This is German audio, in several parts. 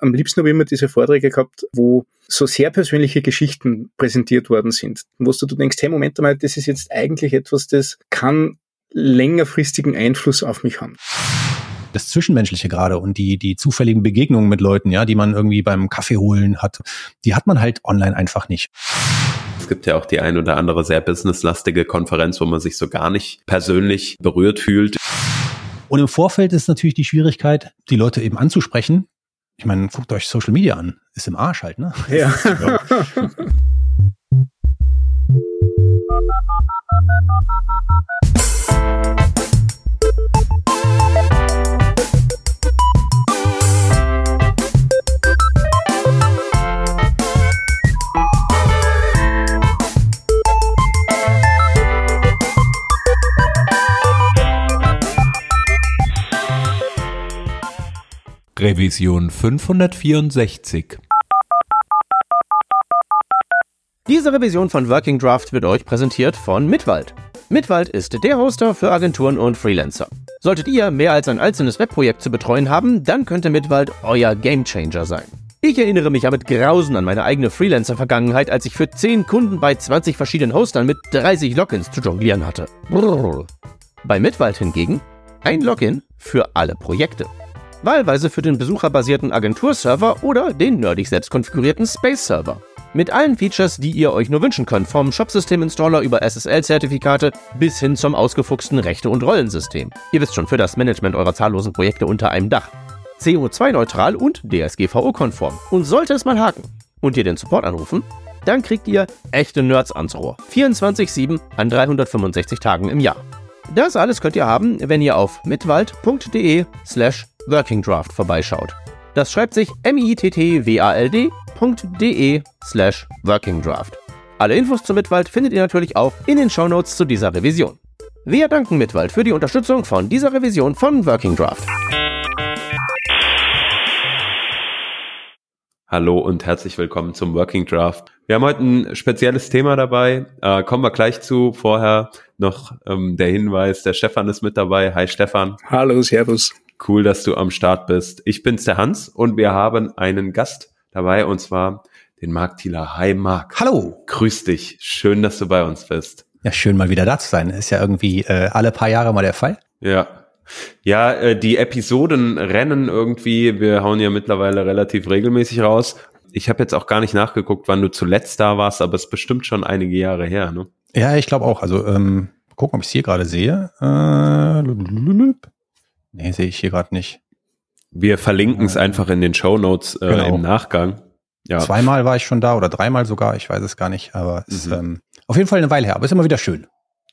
am liebsten habe ich immer diese Vorträge gehabt, wo so sehr persönliche Geschichten präsentiert worden sind, wo du denkst, hey, Moment mal, das ist jetzt eigentlich etwas, das kann längerfristigen Einfluss auf mich haben das Zwischenmenschliche gerade und die, die zufälligen Begegnungen mit Leuten, ja, die man irgendwie beim Kaffee holen hat, die hat man halt online einfach nicht. Es gibt ja auch die ein oder andere sehr businesslastige Konferenz, wo man sich so gar nicht persönlich berührt fühlt. Und im Vorfeld ist natürlich die Schwierigkeit, die Leute eben anzusprechen. Ich meine, guckt euch Social Media an. Ist im Arsch halt, ne? Ja. Revision 564. Diese Revision von Working Draft wird euch präsentiert von Mitwald. Mitwald ist der Hoster für Agenturen und Freelancer. Solltet ihr mehr als ein einzelnes Webprojekt zu betreuen haben, dann könnte Mitwald euer Gamechanger sein. Ich erinnere mich ja mit Grausen an meine eigene Freelancer-Vergangenheit, als ich für 10 Kunden bei 20 verschiedenen Hostern mit 30 Logins zu jonglieren hatte. Brrr. Bei Mitwald hingegen ein Login für alle Projekte wahlweise für den besucherbasierten Agenturserver oder den nerdig selbst konfigurierten Space-Server. Mit allen Features, die ihr euch nur wünschen könnt, vom Shopsystem-Installer über SSL-Zertifikate bis hin zum ausgefuchsten Rechte- und Rollensystem. Ihr wisst schon, für das Management eurer zahllosen Projekte unter einem Dach. CO2-neutral und DSGVO-konform. Und sollte es mal haken und ihr den Support anrufen, dann kriegt ihr echte Nerds ans Rohr. 24-7 an 365 Tagen im Jahr. Das alles könnt ihr haben, wenn ihr auf mitwald.de slash Working Draft vorbeischaut. Das schreibt sich mittwald.de slash Working Draft. Alle Infos zu Mitwald findet ihr natürlich auch in den Shownotes zu dieser Revision. Wir danken Mitwald für die Unterstützung von dieser Revision von Working Draft. Hallo und herzlich willkommen zum Working Draft. Wir haben heute ein spezielles Thema dabei, äh, kommen wir gleich zu. Vorher noch ähm, der Hinweis, der Stefan ist mit dabei. Hi Stefan. Hallo, Servus. Cool, dass du am Start bist. Ich bin's der Hans und wir haben einen Gast dabei und zwar den Marc Thieler. Hi Marc. Hallo. Grüß dich. Schön, dass du bei uns bist. Ja, schön mal wieder da zu sein. Ist ja irgendwie äh, alle paar Jahre mal der Fall. Ja. Ja, äh, die Episoden rennen irgendwie. Wir hauen ja mittlerweile relativ regelmäßig raus. Ich habe jetzt auch gar nicht nachgeguckt, wann du zuletzt da warst, aber es ist bestimmt schon einige Jahre her, ne? Ja, ich glaube auch. Also ähm, gucken, ob ich es hier gerade sehe. Äh, Nee, sehe ich hier gerade nicht. Wir verlinken es einfach in den Show Notes äh, genau. im Nachgang. Ja. Zweimal war ich schon da oder dreimal sogar, ich weiß es gar nicht, aber es mhm. ist ähm, auf jeden Fall eine Weile her, aber es ist immer wieder schön.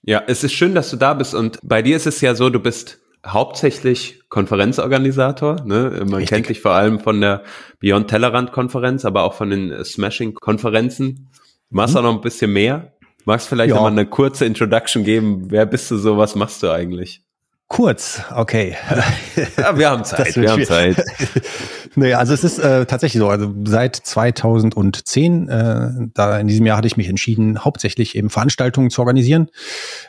Ja, es ist schön, dass du da bist und bei dir ist es ja so, du bist hauptsächlich Konferenzorganisator. Ne? Man Richtig. kennt dich vor allem von der Beyond Tellerrand Konferenz, aber auch von den Smashing Konferenzen. Du machst mhm. auch noch ein bisschen mehr. Magst vielleicht ja. mal eine kurze Introduction geben? Wer bist du so? Was machst du eigentlich? Kurz, okay. Ja, wir haben Zeit, wir haben Zeit. naja, also es ist äh, tatsächlich so, also seit 2010, äh, da in diesem Jahr hatte ich mich entschieden, hauptsächlich eben Veranstaltungen zu organisieren.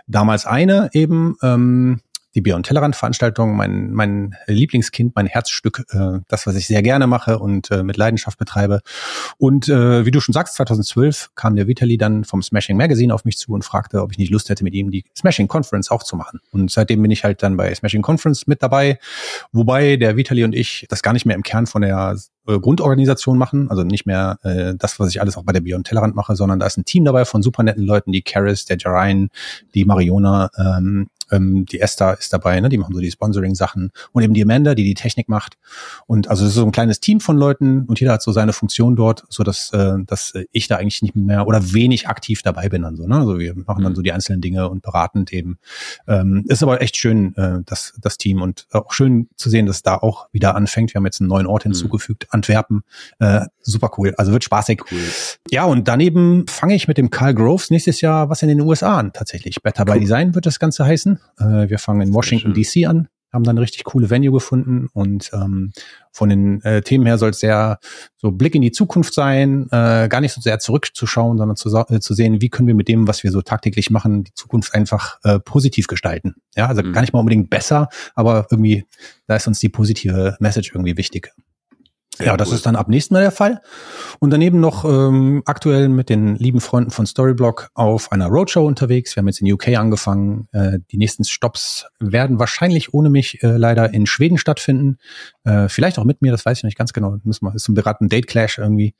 Damals eine eben, ähm, die Beyond Tellerrand Veranstaltung, mein, mein Lieblingskind, mein Herzstück, äh, das, was ich sehr gerne mache und äh, mit Leidenschaft betreibe. Und äh, wie du schon sagst, 2012 kam der Vitali dann vom Smashing Magazine auf mich zu und fragte, ob ich nicht Lust hätte, mit ihm die Smashing Conference auch zu machen. Und seitdem bin ich halt dann bei Smashing Conference mit dabei, wobei der Vitali und ich das gar nicht mehr im Kern von der äh, Grundorganisation machen, also nicht mehr äh, das, was ich alles auch bei der Beyond Tellerrand mache, sondern da ist ein Team dabei von super netten Leuten, die Karis, der Jarain, die Mariona, ähm, ähm, die Esther ist dabei, ne? die machen so die Sponsoring-Sachen und eben die Amanda, die die Technik macht. Und also es ist so ein kleines Team von Leuten und jeder hat so seine Funktion dort, so dass, äh, dass ich da eigentlich nicht mehr oder wenig aktiv dabei bin. Dann so, ne? Also wir machen dann mhm. so die einzelnen Dinge und beratend eben. Ähm, ist aber echt schön, äh, das, das Team und auch schön zu sehen, dass da auch wieder anfängt. Wir haben jetzt einen neuen Ort mhm. hinzugefügt, mhm. Antwerpen. Äh, super cool. Also wird spaßig. Cool. Ja, und daneben fange ich mit dem Carl Groves nächstes Jahr was in den USA an, tatsächlich. Better cool. by Design wird das Ganze heißen. Äh, wir fangen in Washington DC an, haben dann eine richtig coole Venue gefunden und ähm, von den äh, Themen her soll es sehr so Blick in die Zukunft sein, äh, gar nicht so sehr zurückzuschauen, sondern zu, äh, zu sehen, wie können wir mit dem, was wir so tagtäglich machen, die Zukunft einfach äh, positiv gestalten. Ja, also mhm. gar nicht mal unbedingt besser, aber irgendwie, da ist uns die positive Message irgendwie wichtig. Sehr ja, das ist dann ab nächstem Mal der Fall. Und daneben noch ähm, aktuell mit den lieben Freunden von Storyblock auf einer Roadshow unterwegs. Wir haben jetzt in UK angefangen. Äh, die nächsten Stops werden wahrscheinlich ohne mich äh, leider in Schweden stattfinden. Äh, vielleicht auch mit mir, das weiß ich nicht ganz genau. Müssen wir, ist so ein beraten Date Clash irgendwie.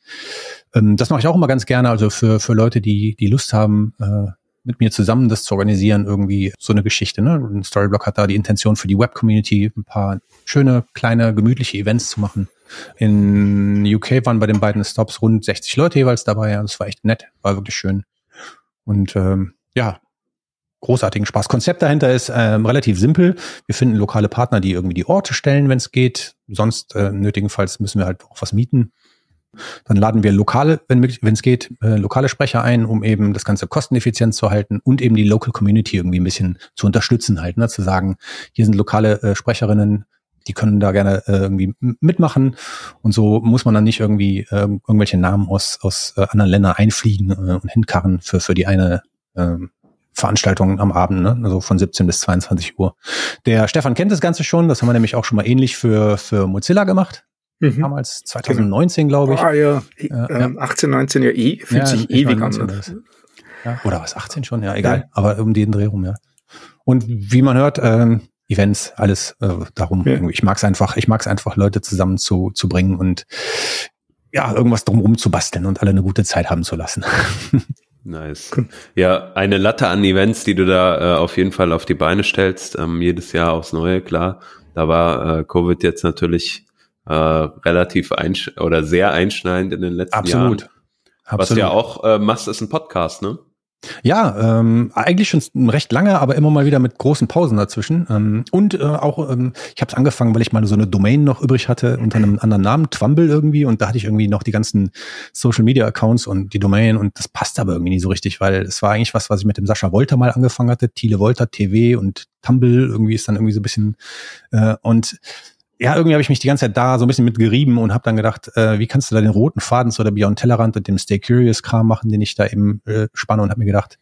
Ähm, das mache ich auch immer ganz gerne. Also für, für Leute, die, die Lust haben, äh, mit mir zusammen das zu organisieren, irgendwie so eine Geschichte. Ne? Und Storyblock hat da die Intention für die Web-Community ein paar schöne, kleine, gemütliche Events zu machen. In UK waren bei den beiden Stops rund 60 Leute jeweils dabei. Ja, das war echt nett, war wirklich schön. Und ähm, ja, großartigen Spaß. Konzept dahinter ist ähm, relativ simpel. Wir finden lokale Partner, die irgendwie die Orte stellen, wenn es geht. Sonst äh, nötigenfalls müssen wir halt auch was mieten. Dann laden wir lokale, wenn es geht, äh, lokale Sprecher ein, um eben das Ganze kosteneffizient zu halten und eben die Local Community irgendwie ein bisschen zu unterstützen halt, ne? zu sagen, hier sind lokale äh, Sprecherinnen, die können da gerne äh, irgendwie mitmachen und so muss man dann nicht irgendwie äh, irgendwelche Namen aus, aus äh, anderen Ländern einfliegen äh, und hinkarren für, für die eine äh, Veranstaltung am Abend, ne? also von 17 bis 22 Uhr. Der Stefan kennt das Ganze schon, das haben wir nämlich auch schon mal ähnlich für, für Mozilla gemacht. Mhm. Damals 2019, genau. glaube ich. Ah ja, ja, ähm, 18, 19, ja, eh, fühlt ja, sich ewig an. Ne? Ja. Oder was, 18 schon? Ja, egal. Ja. Aber um den Dreh rum, ja. Und wie man hört, ähm, Events, alles äh, darum. Ja. Ich mag es einfach, ich mag es einfach, Leute zusammen zu, zu bringen und ja, irgendwas drumherum zu basteln und alle eine gute Zeit haben zu lassen. Nice. Ja, eine Latte an Events, die du da äh, auf jeden Fall auf die Beine stellst, ähm, jedes Jahr aufs Neue, klar. Da war äh, Covid jetzt natürlich äh, relativ einsch oder sehr einschneidend in den letzten Absolut. Jahren. Absolut. Was du ja auch äh, machst, ist ein Podcast, ne? Ja, ähm, eigentlich schon recht lange, aber immer mal wieder mit großen Pausen dazwischen. Ähm, und äh, auch, ähm, ich habe es angefangen, weil ich mal so eine Domain noch übrig hatte unter einem anderen Namen, Twumble irgendwie. Und da hatte ich irgendwie noch die ganzen Social Media Accounts und die Domain und das passt aber irgendwie nie so richtig, weil es war eigentlich was, was ich mit dem Sascha Wolter mal angefangen hatte, Thiele Wolter TV und Tumble irgendwie ist dann irgendwie so ein bisschen äh, und ja, irgendwie habe ich mich die ganze Zeit da so ein bisschen mit gerieben und habe dann gedacht, äh, wie kannst du da den roten Faden zu der Beyond Tellerrand und dem Stay Curious Kram machen, den ich da eben äh, spanne und habe mir gedacht,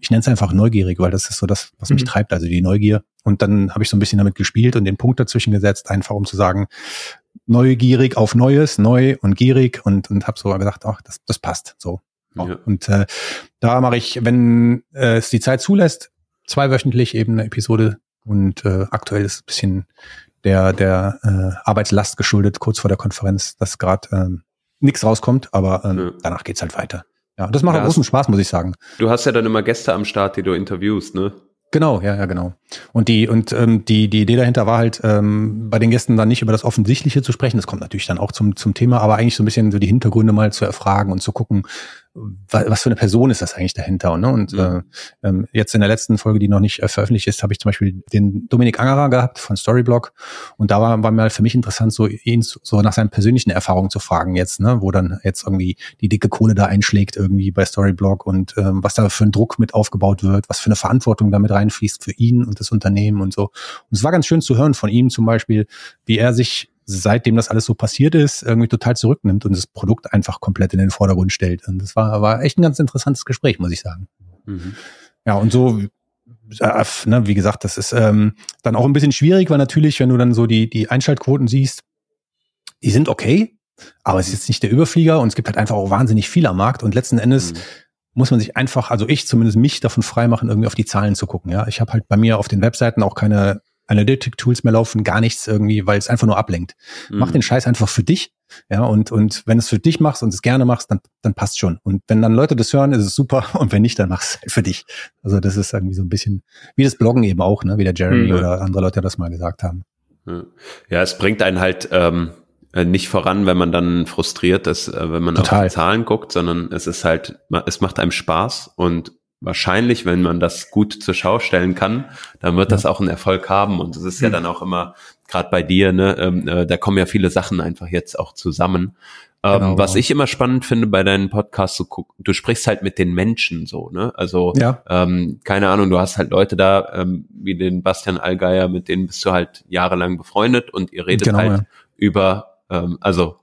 ich nenne es einfach neugierig, weil das ist so das, was mich mhm. treibt, also die Neugier. Und dann habe ich so ein bisschen damit gespielt und den Punkt dazwischen gesetzt, einfach um zu sagen, neugierig auf Neues, neu und gierig und, und habe so gedacht, ach, das, das passt so. Ja. Und äh, da mache ich, wenn äh, es die Zeit zulässt, zweiwöchentlich eben eine Episode und äh, aktuell ist es ein bisschen der, der äh, Arbeitslast geschuldet, kurz vor der Konferenz, dass gerade ähm, nichts rauskommt, aber ähm, ja. danach geht's halt weiter. Ja, das macht ja, großen Spaß, muss ich sagen. Du hast ja dann immer Gäste am Start, die du interviewst, ne? Genau, ja, ja, genau. Und die und ähm, die die Idee dahinter war halt ähm, bei den Gästen dann nicht über das Offensichtliche zu sprechen. Das kommt natürlich dann auch zum zum Thema, aber eigentlich so ein bisschen so die Hintergründe mal zu erfragen und zu gucken, was für eine Person ist das eigentlich dahinter? Ne? Und mhm. äh, ähm, jetzt in der letzten Folge, die noch nicht äh, veröffentlicht ist, habe ich zum Beispiel den Dominik Angerer gehabt von Storyblock. Und da war, war mir halt für mich interessant, so ihn so nach seinen persönlichen Erfahrungen zu fragen jetzt, ne? wo dann jetzt irgendwie die dicke Kohle da einschlägt irgendwie bei Storyblock und ähm, was da für ein Druck mit aufgebaut wird, was für eine Verantwortung damit reinfließt für ihn und das Unternehmen und so. Und es war ganz schön zu hören von ihm zum Beispiel, wie er sich seitdem das alles so passiert ist, irgendwie total zurücknimmt und das Produkt einfach komplett in den Vordergrund stellt. Und das war, war echt ein ganz interessantes Gespräch, muss ich sagen. Mhm. Ja, und so, äh, ne, wie gesagt, das ist ähm, dann auch ein bisschen schwierig, weil natürlich, wenn du dann so die, die Einschaltquoten siehst, die sind okay, aber es ist jetzt nicht der Überflieger und es gibt halt einfach auch wahnsinnig viel am Markt und letzten Endes mhm. muss man sich einfach, also ich zumindest mich davon freimachen, irgendwie auf die Zahlen zu gucken. Ja, ich habe halt bei mir auf den Webseiten auch keine Analytic-Tools mehr laufen, gar nichts irgendwie, weil es einfach nur ablenkt. Mhm. Mach den Scheiß einfach für dich. Ja, und, und wenn es für dich machst und es gerne machst, dann, dann passt schon. Und wenn dann Leute das hören, ist es super. Und wenn nicht, dann mach es halt für dich. Also das ist irgendwie so ein bisschen wie das Bloggen eben auch, ne, wie der Jeremy mhm. oder andere Leute das mal gesagt haben. Ja, es bringt einen halt ähm, äh, nicht voran, wenn man dann frustriert ist, äh, wenn man Total. auf die Zahlen guckt, sondern es ist halt, es macht einem Spaß und wahrscheinlich, wenn man das gut zur Schau stellen kann, dann wird das auch einen Erfolg haben. Und es ist ja mhm. dann auch immer, gerade bei dir, ne, ähm, äh, da kommen ja viele Sachen einfach jetzt auch zusammen. Ähm, genau, was ich immer spannend finde bei deinen Podcasts, du, du sprichst halt mit den Menschen so, ne? Also ja. ähm, keine Ahnung, du hast halt Leute da, ähm, wie den Bastian Allgeier, mit denen bist du halt jahrelang befreundet und ihr redet genau, halt ja. über, ähm, also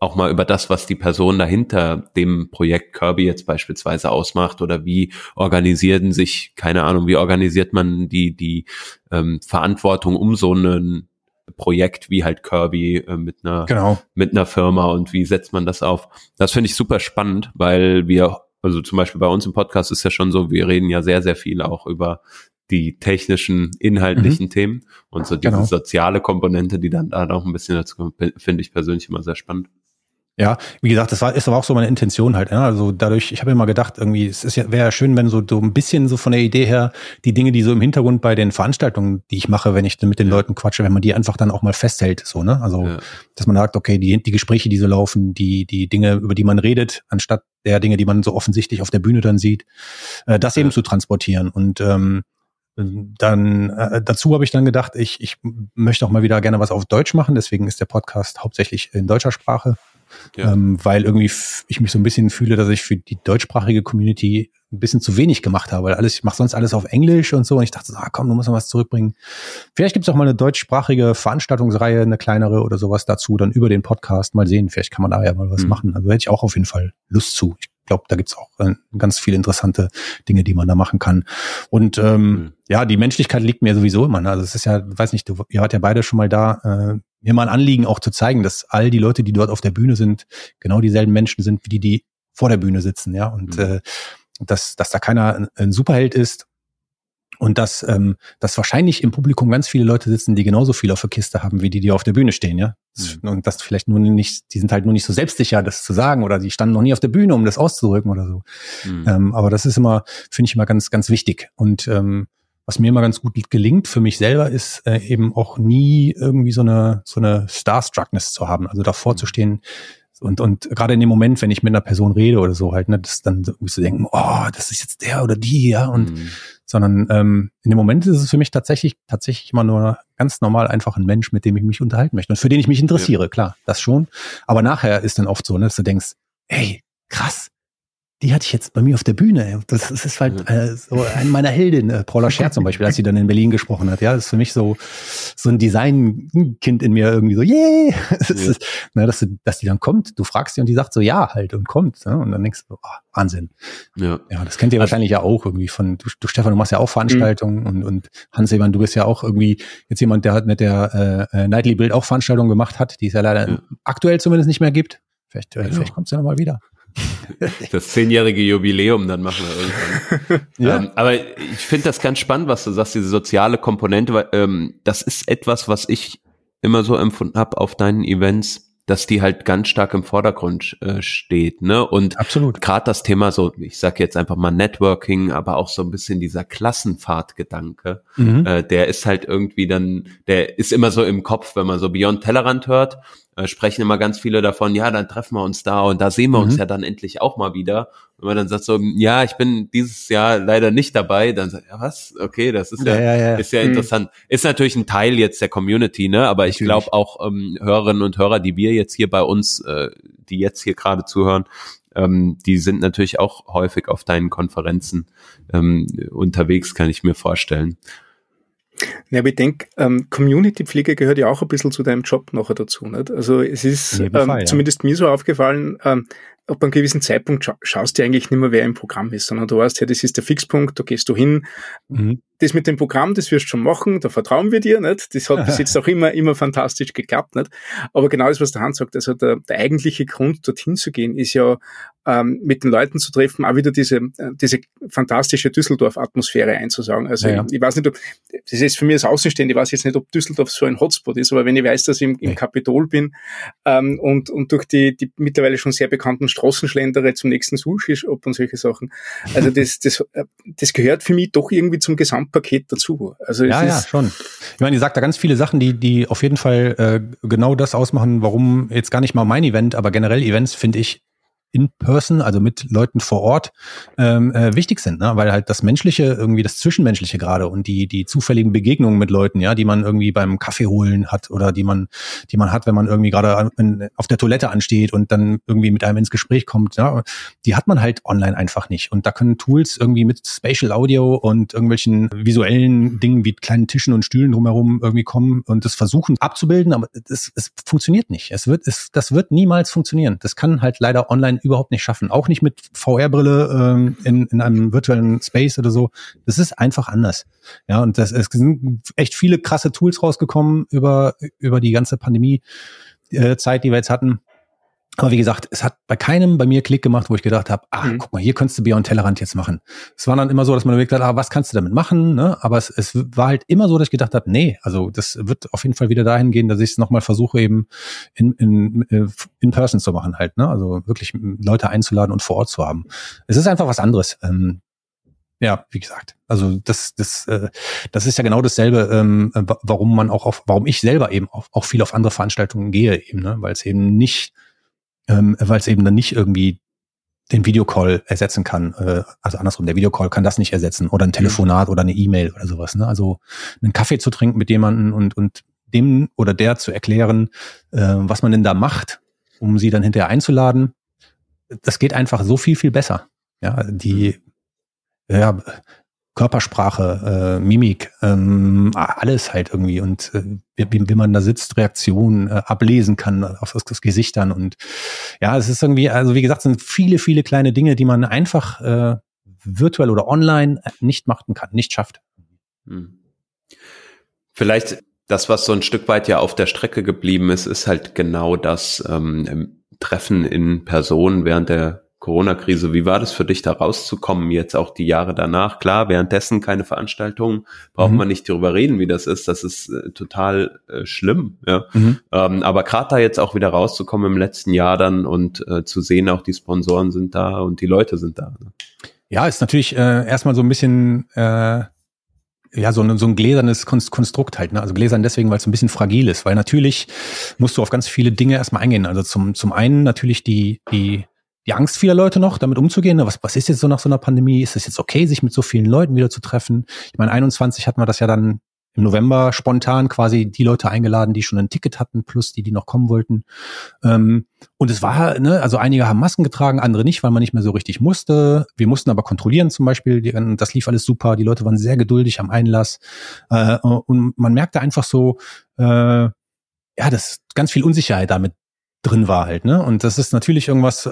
auch mal über das, was die Person dahinter dem Projekt Kirby jetzt beispielsweise ausmacht oder wie organisieren sich, keine Ahnung, wie organisiert man die, die ähm, Verantwortung um so einen Projekt wie halt Kirby äh, mit einer Genau. mit einer Firma und wie setzt man das auf? Das finde ich super spannend, weil wir also zum Beispiel bei uns im Podcast ist ja schon so, wir reden ja sehr sehr viel auch über die technischen, inhaltlichen Themen und so diese Genau. soziale Komponente, die dann da noch ein bisschen dazu kommt, finde ich persönlich immer sehr spannend. Ja, wie gesagt, das war ist aber auch so meine Intention halt. Ne? Also dadurch, ich habe immer gedacht, irgendwie, es ist ja wäre ja schön, wenn so, so ein bisschen so von der Idee her die Dinge, die so im Hintergrund bei den Veranstaltungen, die ich mache, wenn ich mit den. Leuten quatsche, wenn man die einfach dann auch mal festhält, so ne. Also Ja. dass man sagt, okay, die die Gespräche, die so laufen, die die Dinge, über die man redet, anstatt der Dinge, die man so offensichtlich auf der Bühne dann sieht, äh, das eben Ja. zu transportieren und ähm, dann äh, dazu habe ich dann gedacht, ich, ich möchte auch mal wieder gerne was auf Deutsch machen, deswegen ist der Podcast hauptsächlich in deutscher Sprache Ja. ähm, weil irgendwie ich mich so ein bisschen fühle, dass ich für die deutschsprachige Community ein bisschen zu wenig gemacht habe, weil alles, ich mache sonst alles auf Englisch und so und ich dachte, so, ah, komm, du musst noch was zurückbringen. Vielleicht gibt es auch mal eine deutschsprachige Veranstaltungsreihe, eine kleinere oder sowas dazu, dann über den Podcast mal sehen. Vielleicht kann man da ja mal was Mhm. machen. Also hätte ich auch auf jeden Fall Lust zu. Ich glaube, da gibt's auch äh, ganz viele interessante Dinge, die man da machen kann. Und ähm, Mhm. ja, die Menschlichkeit liegt mir sowieso immer. Ne? Also es ist ja, weiß nicht, du, ihr wart ja beide schon mal da, äh, mir mal ein Anliegen auch zu zeigen, dass all die Leute, die dort auf der Bühne sind, genau dieselben Menschen sind, wie die, die vor der Bühne sitzen, ja. Und Mhm. äh, dass, dass da keiner ein, ein Superheld ist und dass, ähm, dass wahrscheinlich im Publikum ganz viele Leute sitzen, die genauso viel auf der Kiste haben, wie die, die auf der Bühne stehen, ja. Das- Und das vielleicht nur nicht, die sind halt nur nicht so selbstsicher, das zu sagen, oder die standen noch nie auf der Bühne, um das auszudrücken oder so. Mhm. Ähm, aber das ist immer, finde ich immer ganz, ganz wichtig. Und ähm, was mir immer ganz gut gelingt für mich selber, ist äh, eben auch nie irgendwie so eine, so eine Starstruckness zu haben. Also davor zu stehen und, und gerade in dem Moment, wenn ich mit einer Person rede oder so halt, ne, das dann irgendwie zu denken, oh, das ist jetzt der oder die, ja, und Mhm. sondern ähm, in dem Moment ist es für mich tatsächlich tatsächlich immer nur ganz normal einfach ein Mensch, mit dem ich mich unterhalten möchte und für den ich mich interessiere, klar, das schon. Aber nachher ist dann oft so, ne, dass du denkst, ey, krass, die hatte ich jetzt bei mir auf der Bühne. Das, das ist halt äh, so eine meiner Heldinnen, äh, Paula Scher zum Beispiel, als sie dann in Berlin gesprochen hat. Ja, das ist für mich so so ein Designkind in mir irgendwie so, yay! Das Ja. ist, ne, dass, du, dass die dann kommt, du fragst sie und die sagt so, ja halt und kommt. Ne? Und dann denkst du, oh, Wahnsinn. Ja. Ja, das kennt ihr Also- wahrscheinlich ja auch irgendwie von, du, du Stefan, du machst ja auch Veranstaltungen und, und Hans Evan, du bist ja auch irgendwie jetzt jemand, der hat mit der äh, äh, Nightly Build auch Veranstaltungen gemacht hat, die es ja leider Ja. aktuell zumindest nicht mehr gibt. Vielleicht, äh, Genau. vielleicht kommt es ja nochmal wieder. Das zehnjährige Jubiläum dann machen wir irgendwann. Ja. Ähm, aber ich finde das ganz spannend, was du sagst, diese soziale Komponente, weil ähm, das ist etwas, was ich immer so empfunden habe auf deinen Events, dass die halt ganz stark im Vordergrund äh, steht, ne? Und Absolut. gerade das Thema so, ich sage jetzt einfach mal Networking, aber auch so ein bisschen dieser Klassenfahrtgedanke, Mhm. äh, der ist halt irgendwie dann, der ist immer so im Kopf, wenn man so Beyond Tellerrand hört, äh, sprechen immer ganz viele davon, ja, dann treffen wir uns da und da sehen wir uns Mhm. ja dann endlich auch mal wieder. Wenn man dann sagt so, ja, ich bin dieses Jahr leider nicht dabei, dann sagt, ja, was? Okay, das ist ja, Ja, ja, ja. ist ja Mhm. interessant. Ist natürlich ein Teil jetzt der Community, ne? Aber ich glaube auch ähm, Hörerinnen und Hörer, die wir jetzt hier bei uns, äh, die jetzt hier gerade zuhören, ähm, die sind natürlich auch häufig auf deinen Konferenzen ähm, unterwegs, kann ich mir vorstellen. Ja, aber ich denke, ähm, Community-Pflege gehört ja auch ein bisschen zu deinem Job nachher dazu. Nicht? Also es ist ähm, Fall, ja. zumindest mir so aufgefallen, ähm, ab einem gewissen Zeitpunkt scha schaust du eigentlich nicht mehr, wer im Programm ist, sondern du weißt, ja, das ist der Fixpunkt, da gehst du hin. Mhm. Das mit dem Programm, das wirst du schon machen, da vertrauen wir dir, nicht? Das hat bis jetzt auch immer, immer fantastisch geklappt, nicht? Aber genau das, was der Hans sagt, also der, der eigentliche Grund, dorthin zu gehen, ist ja, ähm, mit den Leuten zu treffen, auch wieder diese, äh, diese fantastische Düsseldorf-Atmosphäre einzusagen. Also Ja, ich, ich weiß nicht, ob, das ist für mich als Außenstehende, ich weiß jetzt nicht, ob Düsseldorf so ein Hotspot ist, aber wenn ich weiß, dass ich im, im. Kapitol bin ähm, und, und durch die, die mittlerweile schon sehr bekannten Straßen schlendere zum nächsten Sushi-Shop und solche Sachen. Also das, das, äh, das gehört für mich doch irgendwie zum Gesamtpaket dazu. Also Ja, ja, schon. Ich meine, die sagt da ganz viele Sachen, die, die auf jeden Fall äh, genau das ausmachen, warum jetzt gar nicht mal mein Event, aber generell Events finde ich in person, also mit Leuten vor Ort, ähm, äh, wichtig sind, ne? weil halt das Menschliche, irgendwie das Zwischenmenschliche gerade und die, die zufälligen Begegnungen mit Leuten, ja, die man irgendwie beim Kaffee holen hat oder die man, die man hat, wenn man irgendwie gerade auf der Toilette ansteht und dann irgendwie mit einem ins Gespräch kommt, ja, die hat man halt online einfach nicht. Und da können Tools irgendwie mit Spatial Audio und irgendwelchen visuellen Dingen wie kleinen Tischen und Stühlen drumherum irgendwie kommen und das versuchen abzubilden, aber es, es funktioniert nicht. Es wird, es, das wird niemals funktionieren. Das kann halt leider online online überhaupt nicht schaffen. Auch nicht mit VR-Brille ähm, in, in einem virtuellen Space oder so. Das ist einfach anders. Ja, und das, es sind echt viele krasse Tools rausgekommen über, über die ganze Pandemie-Zeit, äh, die wir jetzt hatten. Aber wie gesagt, es hat bei keinem bei mir Klick gemacht, wo ich gedacht habe, ah, mhm. guck mal, hier könntest du Beyond Tellerrand jetzt machen. Es war dann immer so, dass man überlegt hat, ah, was kannst du damit machen? Ne? Aber es, es war halt immer so, dass ich gedacht habe, nee, also das wird auf jeden Fall wieder dahin gehen, dass ich es nochmal versuche, eben in, in, äh, in person zu machen halt. Ne? Also wirklich Leute einzuladen und vor Ort zu haben. Es ist einfach was anderes. Ähm, ja, wie gesagt, also das, das, äh, das ist ja genau dasselbe, ähm, warum man auch auf, warum ich selber eben auch, auch viel auf andere Veranstaltungen gehe, eben, ne? weil es eben nicht ähm, weil es eben dann nicht irgendwie den Videocall ersetzen kann. Äh, also andersrum, der Videocall kann das nicht ersetzen oder ein Telefonat mhm. oder eine E-Mail oder sowas. Ne? Also einen Kaffee zu trinken mit jemandem und, und dem oder der zu erklären, äh, was man denn da macht, um sie dann hinterher einzuladen, das geht einfach so viel, viel besser. Ja, die, ja, Körpersprache, äh, Mimik, ähm, alles halt irgendwie und äh, wie, wie man da sitzt, Reaktionen äh, ablesen kann auf das, das Gesichtern und ja, es ist irgendwie, also wie gesagt, sind viele, viele kleine Dinge, die man einfach äh, virtuell oder online nicht machen kann, nicht schafft. Hm. Vielleicht das, was so ein Stück weit ja auf der Strecke geblieben ist, ist halt genau das ähm, Treffen in Person während der Corona-Krise. Wie war das für dich, da rauszukommen, jetzt auch die Jahre danach? Klar, währenddessen keine Veranstaltungen, braucht mhm. man nicht darüber reden, wie das ist. Das ist äh, total äh, schlimm. Ja. Mhm. Ähm, aber gerade da jetzt auch wieder rauszukommen im letzten Jahr dann und äh, zu sehen, auch die Sponsoren sind da und die Leute sind da. Ne? Ja, ist natürlich äh, erstmal so ein bisschen äh, ja, so ein, so ein gläsernes Konstrukt halt, ne? Also gläsern deswegen, weil es ein bisschen fragil ist, weil natürlich musst du auf ganz viele Dinge erstmal eingehen. Also zum, zum einen natürlich die, die die Angst vieler Leute noch, damit umzugehen. Was, was ist jetzt so nach so einer Pandemie? Ist es jetzt okay, sich mit so vielen Leuten wieder zu treffen? Ich meine, 21 hatten wir das ja dann im November spontan quasi die Leute eingeladen, die schon ein Ticket hatten, plus die, die noch kommen wollten. Ähm, und es war, ne, also einige haben Masken getragen, andere nicht, weil man nicht mehr so richtig musste. Wir mussten aber kontrollieren zum Beispiel. Die, das lief alles super. Die Leute waren sehr geduldig am Einlass. Äh, und man merkte einfach so, äh, ja, dass ganz viel Unsicherheit damit drin war halt, ne? Und das ist natürlich irgendwas, äh,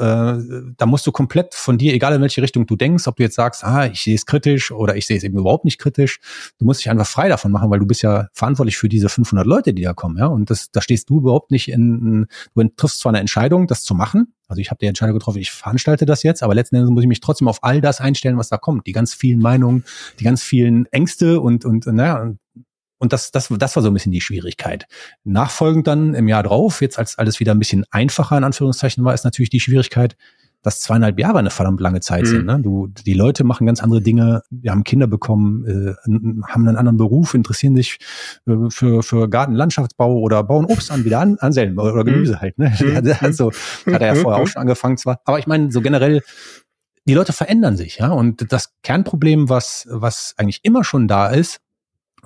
da musst du komplett von dir, egal in welche Richtung du denkst, ob du jetzt sagst, ah, ich sehe es kritisch oder ich sehe es eben überhaupt nicht kritisch, du musst dich einfach frei davon machen, weil du bist ja verantwortlich für diese 500 Leute, die da kommen, ja? Und das, da stehst du überhaupt nicht in, du triffst zwar eine Entscheidung, das zu machen, also ich habe die Entscheidung getroffen, ich veranstalte das jetzt, aber letzten Endes muss ich mich trotzdem auf all das einstellen, was da kommt, die ganz vielen Meinungen, die ganz vielen Ängste und und naja, das, das, das war so ein bisschen die Schwierigkeit. Nachfolgend dann im Jahr drauf, jetzt als alles wieder ein bisschen einfacher in Anführungszeichen war, ist natürlich die Schwierigkeit, dass zweieinhalb Jahre eine verdammt lange Zeit mhm. sind. Ne? Du, die Leute machen ganz andere Dinge, wir haben Kinder bekommen, äh, haben einen anderen Beruf, interessieren sich äh, für, für Gartenlandschaftsbau oder bauen Obst an, wieder an, anselben oder mhm. Gemüse halt. Ne? Mhm. Also hat er ja vorher auch schon angefangen zwar. Aber ich meine, so generell die Leute verändern sich, ja. Und das Kernproblem, was, was eigentlich immer schon da ist,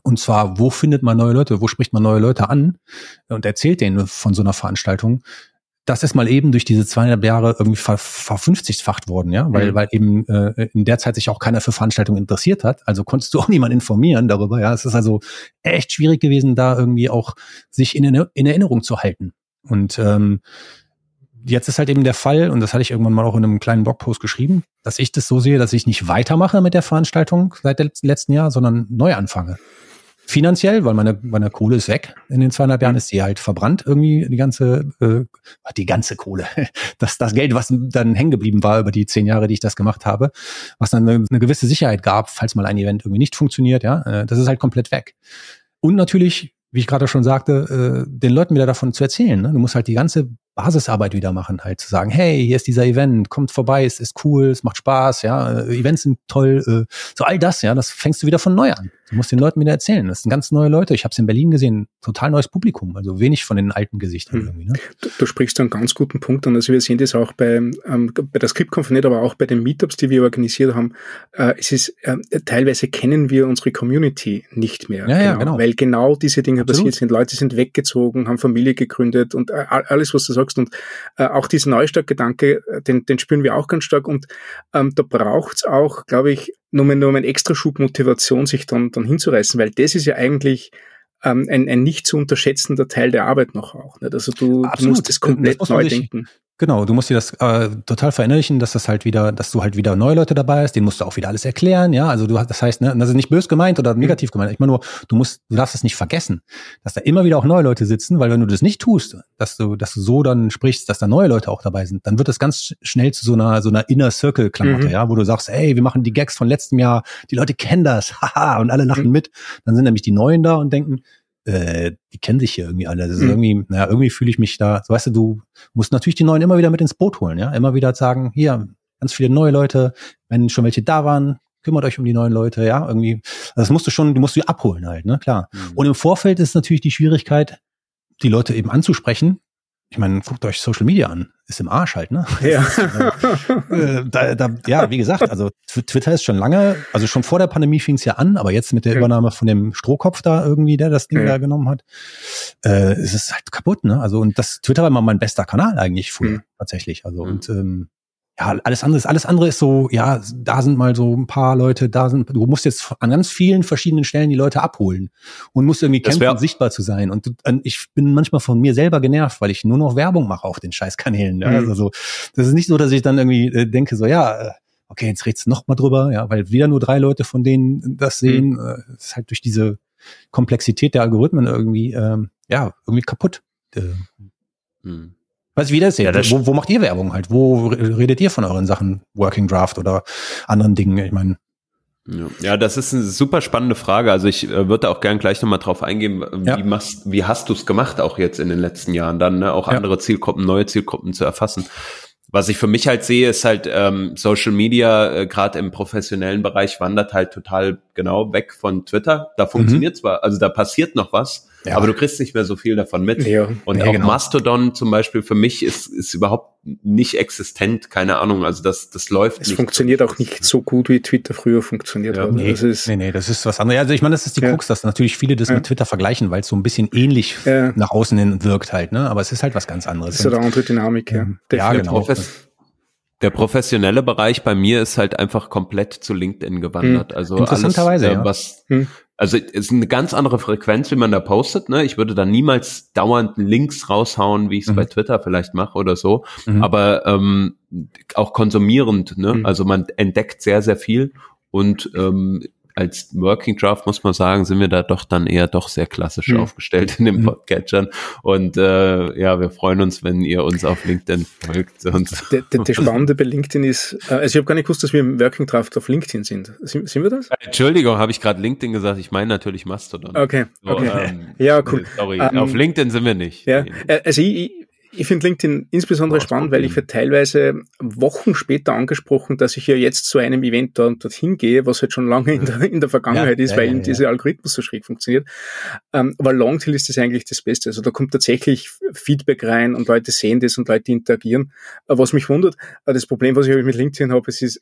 und zwar, wo findet man neue Leute? Wo spricht man neue Leute an und erzählt denen von so einer Veranstaltung? Das ist mal eben durch diese zweieinhalb Jahre irgendwie ver verfünfzigfacht worden, ja, weil, mhm. weil eben äh, in der Zeit sich auch keiner für Veranstaltungen interessiert hat. Also konntest du auch niemand informieren darüber, ja. Es ist also echt schwierig gewesen, da irgendwie auch sich in, in Erinnerung zu halten. Und ähm, jetzt ist halt eben der Fall, und das hatte ich irgendwann mal auch in einem kleinen Blogpost geschrieben, dass ich das so sehe, dass ich nicht weitermache mit der Veranstaltung seit dem letzten Jahr, sondern neu anfange finanziell, weil meine, meine Kohle ist weg. In den zweieinhalb Jahren ist sie halt verbrannt irgendwie, die ganze, äh, die ganze Kohle. Das, das Geld, was dann hängen geblieben war über die zehn Jahre, die ich das gemacht habe, was dann eine, eine gewisse Sicherheit gab, falls mal ein Event irgendwie nicht funktioniert, ja, äh, das ist halt komplett weg. Und natürlich, wie ich gerade schon sagte, äh, den Leuten wieder davon zu erzählen. Ne? Du musst halt die ganze Basisarbeit wieder machen, halt zu sagen, hey, hier ist dieser Event, kommt vorbei, es ist cool, es macht Spaß, ja, äh, Events sind toll, äh, so all das, ja, das fängst du wieder von neu an. Du musst den Leuten wieder erzählen. Das sind ganz neue Leute. Ich habe es in Berlin gesehen, total neues Publikum, also wenig von den alten Gesichtern hm. irgendwie. Ne? Du, du, sprichst einen ganz guten Punkt an. Also wir sehen das auch bei, ähm, bei der Skriptkonf nicht, aber auch bei den Meetups, die wir organisiert haben. Äh, es ist äh, teilweise kennen wir unsere Community nicht mehr. Ja, genau, ja, genau. Weil genau diese Dinge Absolut. passiert sind. Leute sind weggezogen, haben Familie gegründet und äh, alles, was du sagst. Und äh, auch dieser Neustartgedanke, äh, den, den spüren wir auch ganz stark. Und ähm, da braucht's auch, glaube ich, nur um, um einen extra Schub Motivation, sich dann, dann hinzureißen, weil das ist ja eigentlich ähm, ein, ein nicht zu unterschätzender Teil der Arbeit noch auch. Nicht? Also du, du musst das komplett das neu denken. Genau, du musst dir das äh, total verinnerlichen, dass das halt wieder, dass du halt wieder neue Leute dabei hast, denen musst du auch wieder alles erklären, ja. Also du hast, das heißt, ne, das ist nicht bös gemeint oder mhm. negativ gemeint. Ich meine nur, du musst, du darfst es nicht vergessen, dass da immer wieder auch neue Leute sitzen, weil wenn du das nicht tust, dass du, dass du so dann sprichst, dass da neue Leute auch dabei sind, dann wird das ganz schnell zu so einer so einer Inner Circle Klamotte, mhm. ja, wo du sagst, ey, wir machen die Gags von letztem Jahr, die Leute kennen das, haha, und alle lachen mhm. mit. Dann sind nämlich die Neuen da und denken, äh, die kennen sich hier irgendwie alle. Das ist mhm. irgendwie, naja, irgendwie fühle ich mich da, so weißt du, du musst natürlich die Neuen immer wieder mit ins Boot holen, ja, immer wieder sagen, hier, ganz viele neue Leute, wenn schon welche da waren, kümmert euch um die neuen Leute, ja, irgendwie, das musst du schon, du musst du abholen halt, ne, klar. Mhm. Und im Vorfeld ist natürlich die Schwierigkeit, die Leute eben anzusprechen, ich meine, guckt euch Social Media an, ist im Arsch halt, ne? Ja. äh, da, da, ja, wie gesagt, also Twitter ist schon lange, also schon vor der Pandemie fing es ja an, aber jetzt mit der Übernahme von dem Strohkopf da irgendwie, der das Ding ja. da genommen hat, äh, ist es halt kaputt, ne? Also und das Twitter war immer mein bester Kanal eigentlich früher, mhm. tatsächlich. Also mhm. und ähm, ja, alles andere ist, alles andere ist so, ja, da sind mal so ein paar Leute, da sind, du musst jetzt an ganz vielen verschiedenen Stellen die Leute abholen und musst irgendwie kämpfen, sichtbar zu sein. Und ich bin manchmal von mir selber genervt, weil ich nur noch Werbung mache auf den Scheißkanälen. Mhm. Ja? Also so, das ist nicht so, dass ich dann irgendwie äh, denke, so, ja, äh, okay, jetzt redst du noch mal drüber, ja, weil wieder nur drei Leute von denen das sehen, mhm. äh, ist halt durch diese Komplexität der Algorithmen irgendwie, ähm, ja, irgendwie kaputt. Äh, mhm. Was wie das Ja, wo, wo macht ihr Werbung halt? Wo redet ihr von euren Sachen, Working Draft oder anderen Dingen? Ich meine. Ja, das ist eine super spannende Frage. Also ich äh, würde auch gern gleich nochmal drauf eingehen, wie, ja. machst, wie hast du es gemacht, auch jetzt in den letzten Jahren, dann ne, auch ja. andere Zielgruppen, neue Zielgruppen zu erfassen. Was ich für mich halt sehe, ist halt ähm, Social Media, äh, gerade im professionellen Bereich, wandert halt total genau weg von Twitter. Da funktioniert mhm. zwar, also da passiert noch was, ja. Aber du kriegst nicht mehr so viel davon mit. Ja. Und ja, auch genau. Mastodon zum Beispiel für mich ist, ist überhaupt nicht existent, keine Ahnung. Also das, das läuft es nicht. Es funktioniert auch nicht so gut, wie Twitter früher funktioniert ja, hat. Nee, das ist nee, nee, das ist was anderes. Also ich meine, das ist die ja. Krux, dass natürlich viele das mit Twitter vergleichen, weil es so ein bisschen ähnlich nach außen hin wirkt halt, ne? Aber es ist halt was ganz anderes. Das ist eine andere Dynamik, ja. Ja, genau. Der professionelle Bereich bei mir ist halt einfach komplett zu LinkedIn gewandert. Hm. Also Interessanterweise, alles, äh, was, hm. Also es ist eine ganz andere Frequenz, wie man da postet. Ne? Ich würde da niemals dauernd Links raushauen, wie ich es mhm. bei Twitter vielleicht mache oder so. Mhm. Aber ähm, auch konsumierend. Ne? Mhm. Also man entdeckt sehr, sehr viel und ähm, als Working Draft muss man sagen, sind wir da doch dann eher doch sehr klassisch mhm. aufgestellt in den mhm. Podcatchern. Und äh, ja, wir freuen uns, wenn ihr uns auf LinkedIn folgt. Und der, der, der Spannende bei LinkedIn ist, äh, also ich habe gar nicht gewusst, dass wir im Working Draft auf LinkedIn sind. Sind, sind wir das? Äh, Entschuldigung, habe ich gerade LinkedIn gesagt. Ich meine natürlich Mastodon. Okay, okay. So, ähm, ja, cool. Sorry, um, ähm, auf LinkedIn sind wir nicht. Ja, äh, also ich, ich finde LinkedIn insbesondere spannend, weil ich für teilweise Wochen später angesprochen, dass ich ja jetzt zu einem Event dort, dorthin gehe, was halt schon lange in der, in der Vergangenheit ja, ist, ja, weil ja, eben dieser Algorithmus so schräg funktioniert. Ähm, aber Longtail ist das eigentlich das Beste. Also da kommt tatsächlich Feedback rein und Leute sehen das und Leute interagieren. Was mich wundert, äh, das Problem, was ich mit LinkedIn habe, es ist,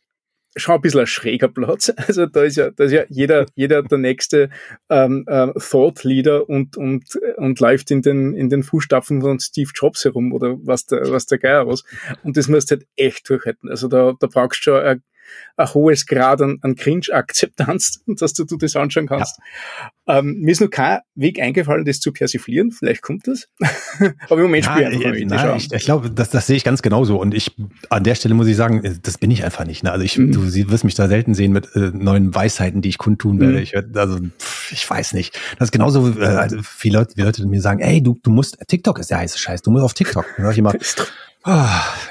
schon ein bisschen ein schräger Platz. Also da ist ja, da ist ja jeder, jeder der nächste ähm, äh, Thought Leader und, und, und läuft in den, in den Fußstapfen von Steve Jobs herum oder was der, was der Geier was. Und das musst du halt echt durchhalten. Also da, da brauchst du schon ein, ein hohes Grad an, an Cringe-Akzeptanz, dass du, du das anschauen kannst. Ja. Ähm, mir ist noch kein Weg eingefallen, das zu persiflieren. Vielleicht kommt das. Aber im Moment spiele ich einfach na, Ich, ich glaube, das, das sehe ich ganz genauso. Und ich, an der Stelle muss ich sagen, äh, das bin ich einfach nicht. Ne? Also ich, mhm. du wirst mich da selten sehen mit äh, neuen Weisheiten, die ich kundtun werde. Mhm. Ich also, pff, ich weiß nicht. Das ist genauso, äh, also viele Leute, viele Leute mir sagen, ey, du, du musst, TikTok ist der heiße Scheiß, du musst auf TikTok. Dann sag ich immer,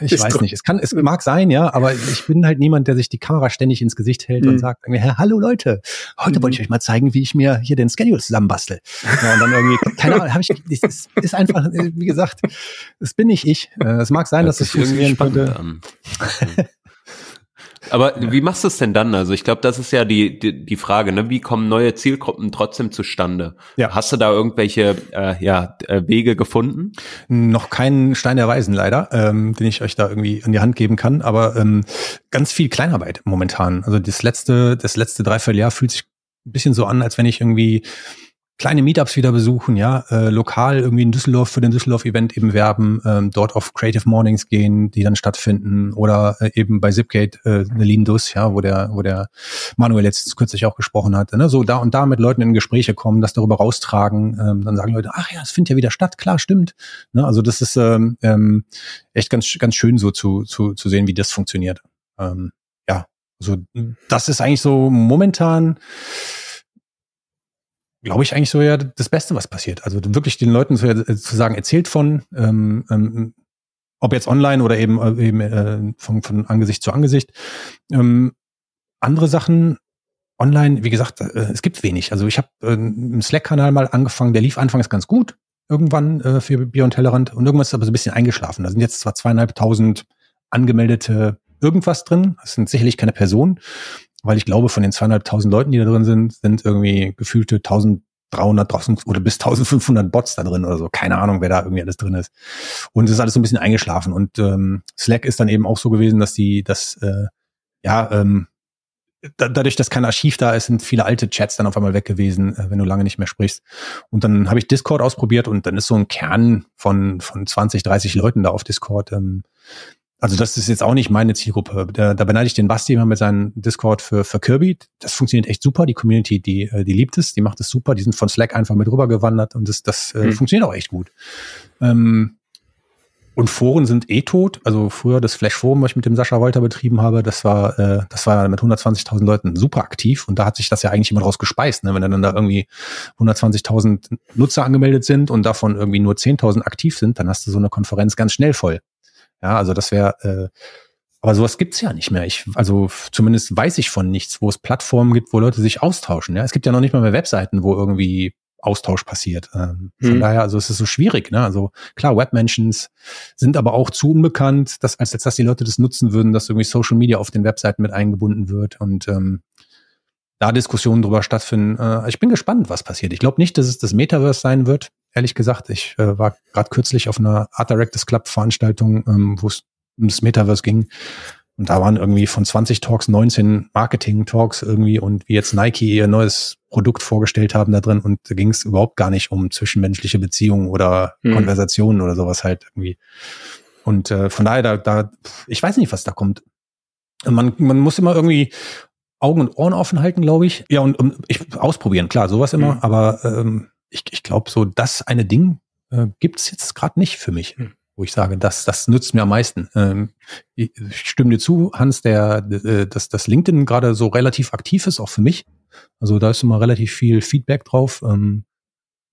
ich ist weiß nicht. Es kann, es mag sein, ja, aber ich bin halt niemand, der sich die Kamera ständig ins Gesicht hält mhm. und sagt, hallo Leute, heute mhm. wollte ich euch mal zeigen, wie ich mir hier den Schedule zusammenbastel. Ja, und dann irgendwie, keine Ahnung, habe ich, das ist einfach, wie gesagt, das bin nicht ich. Äh, es mag sein, das dass es funktionieren könnte. Aber wie machst du es denn dann? Also ich glaube, das ist ja die, die, die Frage, ne? Wie kommen neue Zielgruppen trotzdem zustande? Ja. Hast du da irgendwelche äh, ja, äh, Wege gefunden? Noch keinen Stein der Weisen leider, ähm, den ich euch da irgendwie in die Hand geben kann, aber ähm, ganz viel Kleinarbeit momentan. Also das letzte, das letzte Dreivierteljahr fühlt sich ein bisschen so an, als wenn ich irgendwie kleine Meetups wieder besuchen, ja, äh, lokal irgendwie in Düsseldorf für den Düsseldorf-Event eben werben, ähm, dort auf Creative Mornings gehen, die dann stattfinden oder äh, eben bei Zipgate äh, eine Lindus, ja, wo der, wo der Manuel jetzt kürzlich auch gesprochen hatte, ne, so da und da mit Leuten in Gespräche kommen, das darüber raustragen, ähm, dann sagen Leute, ach ja, es findet ja wieder statt, klar, stimmt, ne, also das ist ähm, ähm, echt ganz, ganz schön so zu, zu, zu sehen, wie das funktioniert. Ähm, ja, so das ist eigentlich so momentan glaube ich, eigentlich so ja das Beste, was passiert. Also wirklich den Leuten zu, äh, zu sagen, erzählt von, ähm, ähm, ob jetzt online oder eben, äh, eben äh, von, von Angesicht zu Angesicht. Ähm, andere Sachen online, wie gesagt, äh, es gibt wenig. Also ich habe äh, einen Slack-Kanal mal angefangen, der lief anfangs ganz gut, irgendwann äh, für Beyond Tellerrand und irgendwas ist aber so ein bisschen eingeschlafen. Da sind jetzt zwar zweieinhalbtausend angemeldete irgendwas drin, das sind sicherlich keine Personen, weil ich glaube, von den zweieinhalbtausend Leuten, die da drin sind, sind irgendwie gefühlte 1300 1000 oder bis 1500 Bots da drin oder so. Keine Ahnung, wer da irgendwie alles drin ist. Und es ist alles so ein bisschen eingeschlafen. Und ähm, Slack ist dann eben auch so gewesen, dass die, das, äh, ja, ähm, da, dadurch, dass kein Archiv da ist, sind viele alte Chats dann auf einmal weg gewesen, äh, wenn du lange nicht mehr sprichst. Und dann habe ich Discord ausprobiert und dann ist so ein Kern von, von 20, 30 Leuten da auf Discord. Ähm, also das ist jetzt auch nicht meine Zielgruppe. Da, da beneide ich den Basti immer mit seinem Discord für, für Kirby. Das funktioniert echt super. Die Community, die, äh, die liebt es, die macht es super. Die sind von Slack einfach mit rübergewandert und das, das äh, mhm. funktioniert auch echt gut. Ähm, und Foren sind eh tot. Also früher das Flash-Forum, was ich mit dem Sascha Wolter betrieben habe, das war, äh, das war mit 120.000 Leuten super aktiv. Und da hat sich das ja eigentlich immer draus gespeist. Ne? Wenn dann da irgendwie 120.000 Nutzer angemeldet sind und davon irgendwie nur 10.000 aktiv sind, dann hast du so eine Konferenz ganz schnell voll. Ja, also das wäre, äh, aber sowas gibt's ja nicht mehr. Ich, also zumindest weiß ich von nichts, wo es Plattformen gibt, wo Leute sich austauschen. Ja, es gibt ja noch nicht mal mehr Webseiten, wo irgendwie Austausch passiert. Ähm, von hm. daher, also es ist so schwierig. Ne? Also klar, Webmentions sind aber auch zu unbekannt, dass, als dass die Leute das nutzen würden, dass irgendwie Social Media auf den Webseiten mit eingebunden wird und ähm, da Diskussionen drüber stattfinden. Äh, ich bin gespannt, was passiert. Ich glaube nicht, dass es das Metaverse sein wird ehrlich gesagt. Ich äh, war gerade kürzlich auf einer Art Directors Club Veranstaltung, ähm, wo es ums Metaverse ging. Und da waren irgendwie von 20 Talks 19 Marketing-Talks irgendwie und wie jetzt Nike ihr neues Produkt vorgestellt haben da drin. Und da ging es überhaupt gar nicht um zwischenmenschliche Beziehungen oder mhm. Konversationen oder sowas halt irgendwie. Und äh, von daher, da, da, ich weiß nicht, was da kommt. Man, man muss immer irgendwie Augen und Ohren offen halten, glaube ich. Ja, und, und ich ausprobieren, klar, sowas immer, mhm. aber ähm, ich, ich glaube, so das eine Ding äh, gibt es jetzt gerade nicht für mich, hm. wo ich sage, das, das nützt mir am meisten. Ähm, ich, ich stimme dir zu, Hans, der, äh, dass das LinkedIn gerade so relativ aktiv ist, auch für mich. Also da ist immer relativ viel Feedback drauf. Ähm,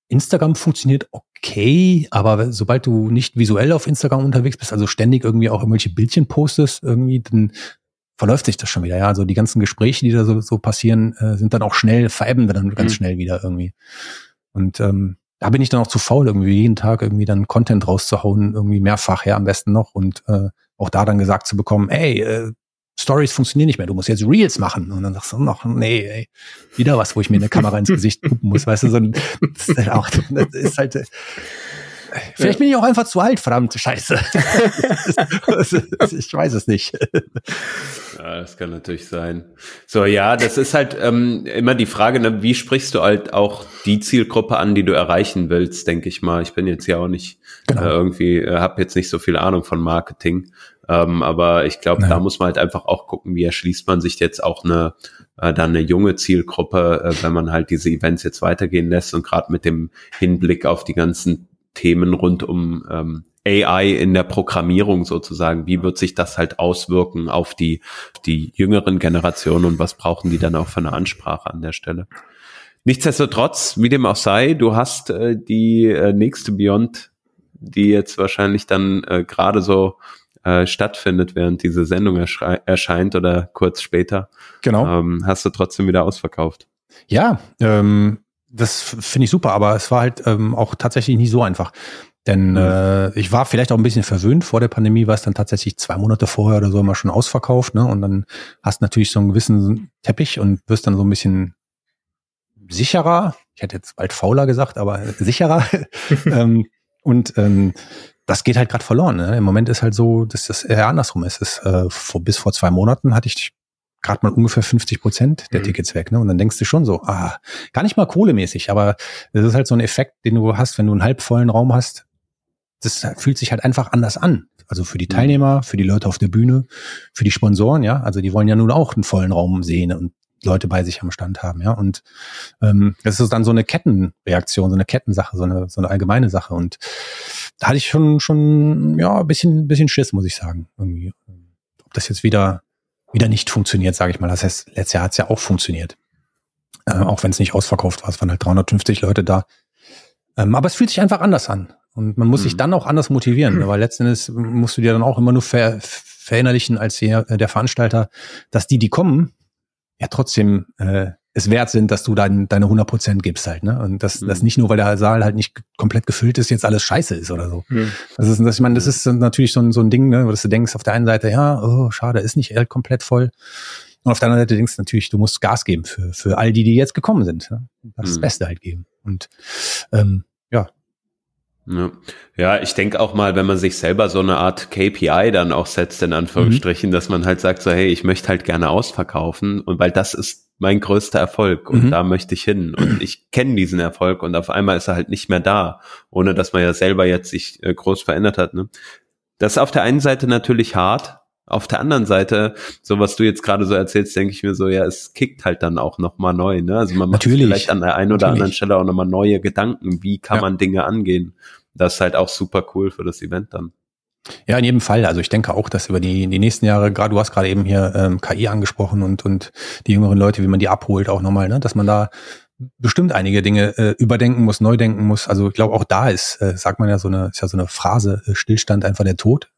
Instagram funktioniert okay, aber sobald du nicht visuell auf Instagram unterwegs bist, also ständig irgendwie auch irgendwelche Bildchen postest, irgendwie, dann verläuft sich das schon wieder. Ja, also die ganzen Gespräche, die da so, so passieren, äh, sind dann auch schnell, verebben dann ganz mhm. schnell wieder irgendwie. Und ähm, da bin ich dann auch zu faul, irgendwie jeden Tag irgendwie dann Content rauszuhauen, irgendwie mehrfach, ja, am besten noch. Und äh, auch da dann gesagt zu bekommen, ey, äh, Stories funktionieren nicht mehr, du musst jetzt Reels machen. Und dann sagst du noch, nee, ey, wieder was, wo ich mir eine Kamera ins Gesicht gucken muss, weißt du, so ein, das ist halt auch, das ist halt, Vielleicht bin ich auch einfach zu alt, verdammt, scheiße. ich weiß es nicht. Ja, das kann natürlich sein. So, ja, das ist halt ähm, immer die Frage, ne, wie sprichst du halt auch die Zielgruppe an, die du erreichen willst, denke ich mal. Ich bin jetzt ja auch nicht genau. äh, irgendwie, äh, habe jetzt nicht so viel Ahnung von Marketing. Ähm, aber ich glaube, da muss man halt einfach auch gucken, wie erschließt man sich jetzt auch eine äh, dann eine junge Zielgruppe, äh, wenn man halt diese Events jetzt weitergehen lässt und gerade mit dem Hinblick auf die ganzen Themen rund um ähm, AI in der Programmierung sozusagen. Wie wird sich das halt auswirken auf die, die jüngeren Generationen und was brauchen die dann auch für eine Ansprache an der Stelle? Nichtsdestotrotz, wie dem auch sei, du hast äh, die äh, nächste Beyond, die jetzt wahrscheinlich dann äh, gerade so äh, stattfindet, während diese Sendung erscheint oder kurz später. Genau. Ähm, hast du trotzdem wieder ausverkauft. Ja, ähm, das finde ich super, aber es war halt ähm, auch tatsächlich nicht so einfach. Denn mhm. äh, ich war vielleicht auch ein bisschen verwöhnt. Vor der Pandemie war es dann tatsächlich zwei Monate vorher oder so immer schon ausverkauft. Ne? Und dann hast du natürlich so einen gewissen Teppich und wirst dann so ein bisschen sicherer. Ich hätte jetzt bald fauler gesagt, aber sicherer. ähm, und ähm, das geht halt gerade verloren. Ne? Im Moment ist halt so, dass das eher andersrum ist. Es, äh, vor, bis vor zwei Monaten hatte ich gerade mal ungefähr 50 Prozent der mhm. Tickets weg. Ne? Und dann denkst du schon so, ah, gar nicht mal kohlemäßig, aber das ist halt so ein Effekt, den du hast, wenn du einen halbvollen Raum hast. Das fühlt sich halt einfach anders an. Also für die mhm. Teilnehmer, für die Leute auf der Bühne, für die Sponsoren, ja. Also die wollen ja nun auch einen vollen Raum sehen und Leute bei sich am Stand haben, ja. Und ähm, das ist dann so eine Kettenreaktion, so eine Kettensache, so eine, so eine allgemeine Sache. Und da hatte ich schon, schon, ja, ein bisschen, bisschen Schiss, muss ich sagen. Irgendwie. Ob das jetzt wieder wieder nicht funktioniert, sage ich mal. Das heißt, letztes Jahr hat es ja auch funktioniert. Äh, auch wenn es nicht ausverkauft war. Es waren halt 350 Leute da. Ähm, aber es fühlt sich einfach anders an. Und man muss mhm. sich dann auch anders motivieren, mhm. weil letztendlich musst du dir dann auch immer nur ver verinnerlichen als der, der Veranstalter, dass die, die kommen, ja trotzdem äh, es wert sind, dass du dein, deine 100 Prozent gibst halt, ne? Und dass mhm. das nicht nur, weil der Saal halt nicht komplett gefüllt ist, jetzt alles scheiße ist oder so. Mhm. Das ist, das, ich meine, das ist natürlich so ein, so ein Ding, ne, dass du denkst, auf der einen Seite, ja, oh, schade, ist nicht komplett voll. Und auf der anderen Seite denkst du natürlich, du musst Gas geben für, für all die, die jetzt gekommen sind. Ne? Das, mhm. das Beste halt geben. Und ähm, ja, ja, ich denke auch mal, wenn man sich selber so eine Art KPI dann auch setzt, in Anführungsstrichen, mhm. dass man halt sagt, so, hey, ich möchte halt gerne ausverkaufen und weil das ist mein größter Erfolg und mhm. da möchte ich hin und ich kenne diesen Erfolg und auf einmal ist er halt nicht mehr da, ohne dass man ja selber jetzt sich äh, groß verändert hat. Ne? Das ist auf der einen Seite natürlich hart, auf der anderen Seite, so was du jetzt gerade so erzählst, denke ich mir so, ja, es kickt halt dann auch nochmal neu. Ne? Also man macht vielleicht an der einen oder Natürlich. anderen Stelle auch nochmal neue Gedanken. Wie kann ja. man Dinge angehen? Das ist halt auch super cool für das Event dann. Ja, in jedem Fall. Also ich denke auch, dass über die, die nächsten Jahre, gerade du hast gerade eben hier ähm, KI angesprochen und, und die jüngeren Leute, wie man die abholt auch nochmal, ne? dass man da bestimmt einige Dinge äh, überdenken muss, neu denken muss. Also ich glaube, auch da ist, äh, sagt man ja so eine, ist ja so eine Phrase, äh, Stillstand einfach der Tod.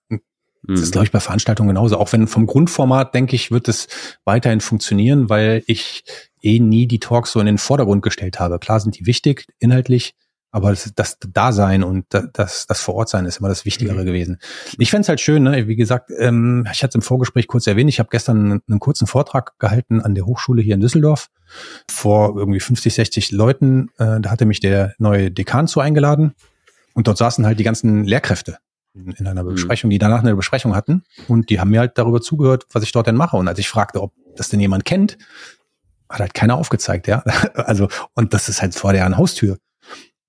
Das ist, mhm. glaube ich, bei Veranstaltungen genauso. Auch wenn vom Grundformat, denke ich, wird es weiterhin funktionieren, weil ich eh nie die Talks so in den Vordergrund gestellt habe. Klar sind die wichtig, inhaltlich, aber das, das Dasein und das, das Vorortsein ist immer das Wichtigere mhm. gewesen. Ich fände halt schön, ne? wie gesagt, ähm, ich hatte es im Vorgespräch kurz erwähnt, ich habe gestern einen, einen, kurzen Vortrag gehalten an der Hochschule hier in Düsseldorf vor irgendwie 50, 60 Leuten. Äh, da hatte mich der neue Dekan zu eingeladen und dort saßen halt die ganzen Lehrkräfte in einer mhm. Besprechung, die danach eine Besprechung hatten. Und die haben mir halt darüber zugehört, was ich dort denn mache. Und als ich fragte, ob das denn jemand kennt, hat halt keiner aufgezeigt, ja. Also, und das ist halt vor deren Haustür.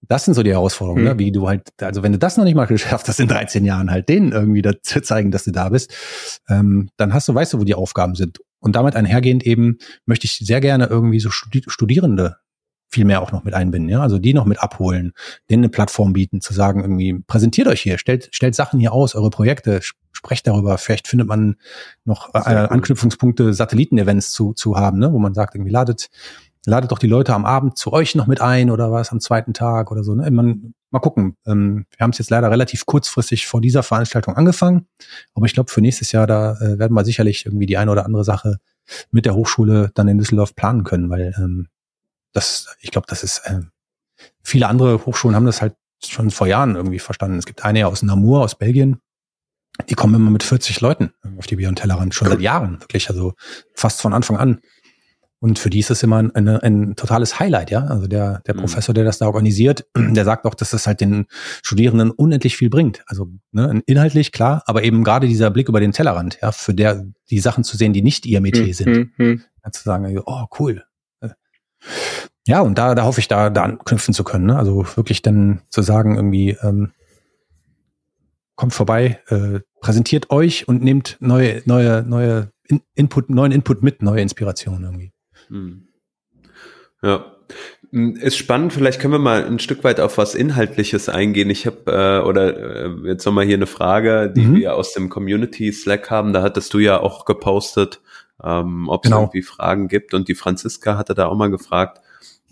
Das sind so die Herausforderungen, mhm. ne? wie du halt, also wenn du das noch nicht mal geschafft hast in 13 Jahren, halt denen irgendwie dazu zeigen, dass du da bist, ähm, dann hast du, weißt du, wo die Aufgaben sind. Und damit einhergehend eben möchte ich sehr gerne irgendwie so Studierende viel mehr auch noch mit einbinden, ja, also die noch mit abholen, denen eine Plattform bieten, zu sagen irgendwie, präsentiert euch hier, stellt, stellt Sachen hier aus, eure Projekte, sprecht darüber, vielleicht findet man noch äh, Anknüpfungspunkte, Satelliten-Events zu, zu haben, ne, wo man sagt, irgendwie ladet, ladet doch die Leute am Abend zu euch noch mit ein oder was am zweiten Tag oder so, ne, man, mal gucken, ähm, wir haben es jetzt leider relativ kurzfristig vor dieser Veranstaltung angefangen, aber ich glaube, für nächstes Jahr, da äh, werden wir sicherlich irgendwie die eine oder andere Sache mit der Hochschule dann in Düsseldorf planen können, weil ähm, das, ich glaube, das ist, äh, viele andere Hochschulen haben das halt schon vor Jahren irgendwie verstanden. Es gibt eine aus Namur aus Belgien, die kommen immer mit 40 Leuten auf die Beyond Tellerrand, schon seit Jahren, wirklich, also fast von Anfang an. Und für die ist es immer ein, ein, ein totales Highlight, ja. Also der, der mhm. Professor, der das da organisiert, der sagt auch, dass das halt den Studierenden unendlich viel bringt. Also ne, inhaltlich klar, aber eben gerade dieser Blick über den Tellerrand, ja, für der die Sachen zu sehen, die nicht ihr Metier mhm. sind. Mhm. Ja, zu sagen, oh cool, ja, und da, da hoffe ich, da, da anknüpfen zu können. Ne? Also wirklich dann zu sagen, irgendwie, ähm, kommt vorbei, äh, präsentiert euch und nehmt neue, neue, neue In Input, neuen Input mit, neue Inspirationen irgendwie. Hm. Ja. Hm, ist spannend, vielleicht können wir mal ein Stück weit auf was Inhaltliches eingehen. Ich habe, äh, oder äh, jetzt nochmal hier eine Frage, die mhm. wir aus dem Community Slack haben. Da hattest du ja auch gepostet, ähm, ob es genau. irgendwie Fragen gibt. Und die Franziska hatte da auch mal gefragt,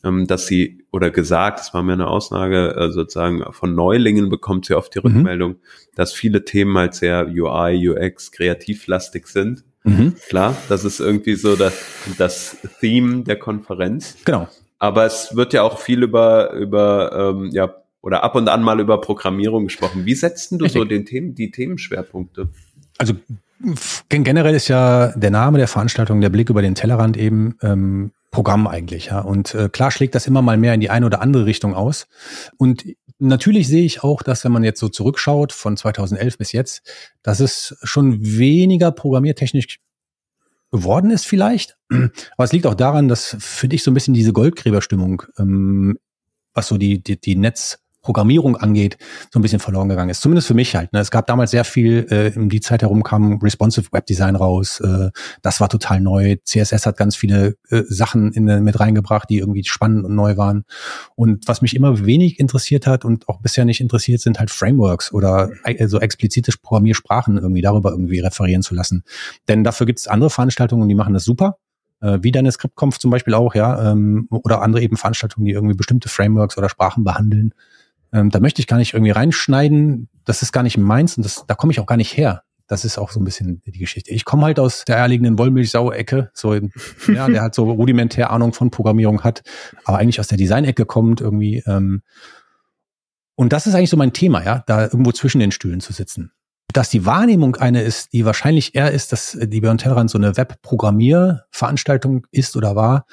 ähm, dass sie oder gesagt, das war mir eine Aussage, äh, sozusagen von Neulingen bekommt sie oft die mhm. Rückmeldung, mhm. dass viele Themen halt sehr UI, UX, kreativlastig sind. Mhm. Klar, das ist irgendwie so das, das Theme der Konferenz. Genau. Aber es wird ja auch viel über, über ähm, ja, oder ab und an mal über Programmierung gesprochen. Wie setzt du Richtig. so den Themen, die Themenschwerpunkte? Also generell ist ja der Name der Veranstaltung der Blick über den Tellerrand eben ähm, Programm eigentlich, ja. Und äh, klar schlägt das immer mal mehr in die eine oder andere Richtung aus. Und natürlich sehe ich auch, dass wenn man jetzt so zurückschaut von 2011 bis jetzt, dass es schon weniger programmiertechnisch geworden ist vielleicht. Aber es liegt auch daran, dass für dich so ein bisschen diese Goldgräberstimmung, ähm, was so die, die, die Netz, Programmierung angeht, so ein bisschen verloren gegangen ist. Zumindest für mich halt. Ne? Es gab damals sehr viel, äh, in die Zeit herum kam Responsive Web Design raus. Äh, das war total neu. CSS hat ganz viele äh, Sachen in, mit reingebracht, die irgendwie spannend und neu waren. Und was mich immer wenig interessiert hat und auch bisher nicht interessiert, sind halt Frameworks oder äh, so explizite Programmiersprachen irgendwie darüber irgendwie referieren zu lassen. Denn dafür gibt es andere Veranstaltungen, die machen das super äh, wie deine Scriptconf zum Beispiel auch, ja, ähm, oder andere eben Veranstaltungen, die irgendwie bestimmte Frameworks oder Sprachen behandeln. Ähm, da möchte ich gar nicht irgendwie reinschneiden. Das ist gar nicht meins und das, da komme ich auch gar nicht her. Das ist auch so ein bisschen die Geschichte. Ich komme halt aus der eierlegenden Wollmilchsau-Ecke, so ja, der halt so rudimentär Ahnung von Programmierung hat, aber eigentlich aus der Design-Ecke kommt irgendwie. Ähm, und das ist eigentlich so mein Thema, ja, da irgendwo zwischen den Stühlen zu sitzen. Dass die Wahrnehmung eine ist, die wahrscheinlich eher ist, dass die Beyond Tellerrand so eine Web-Programmierveranstaltung ist oder war,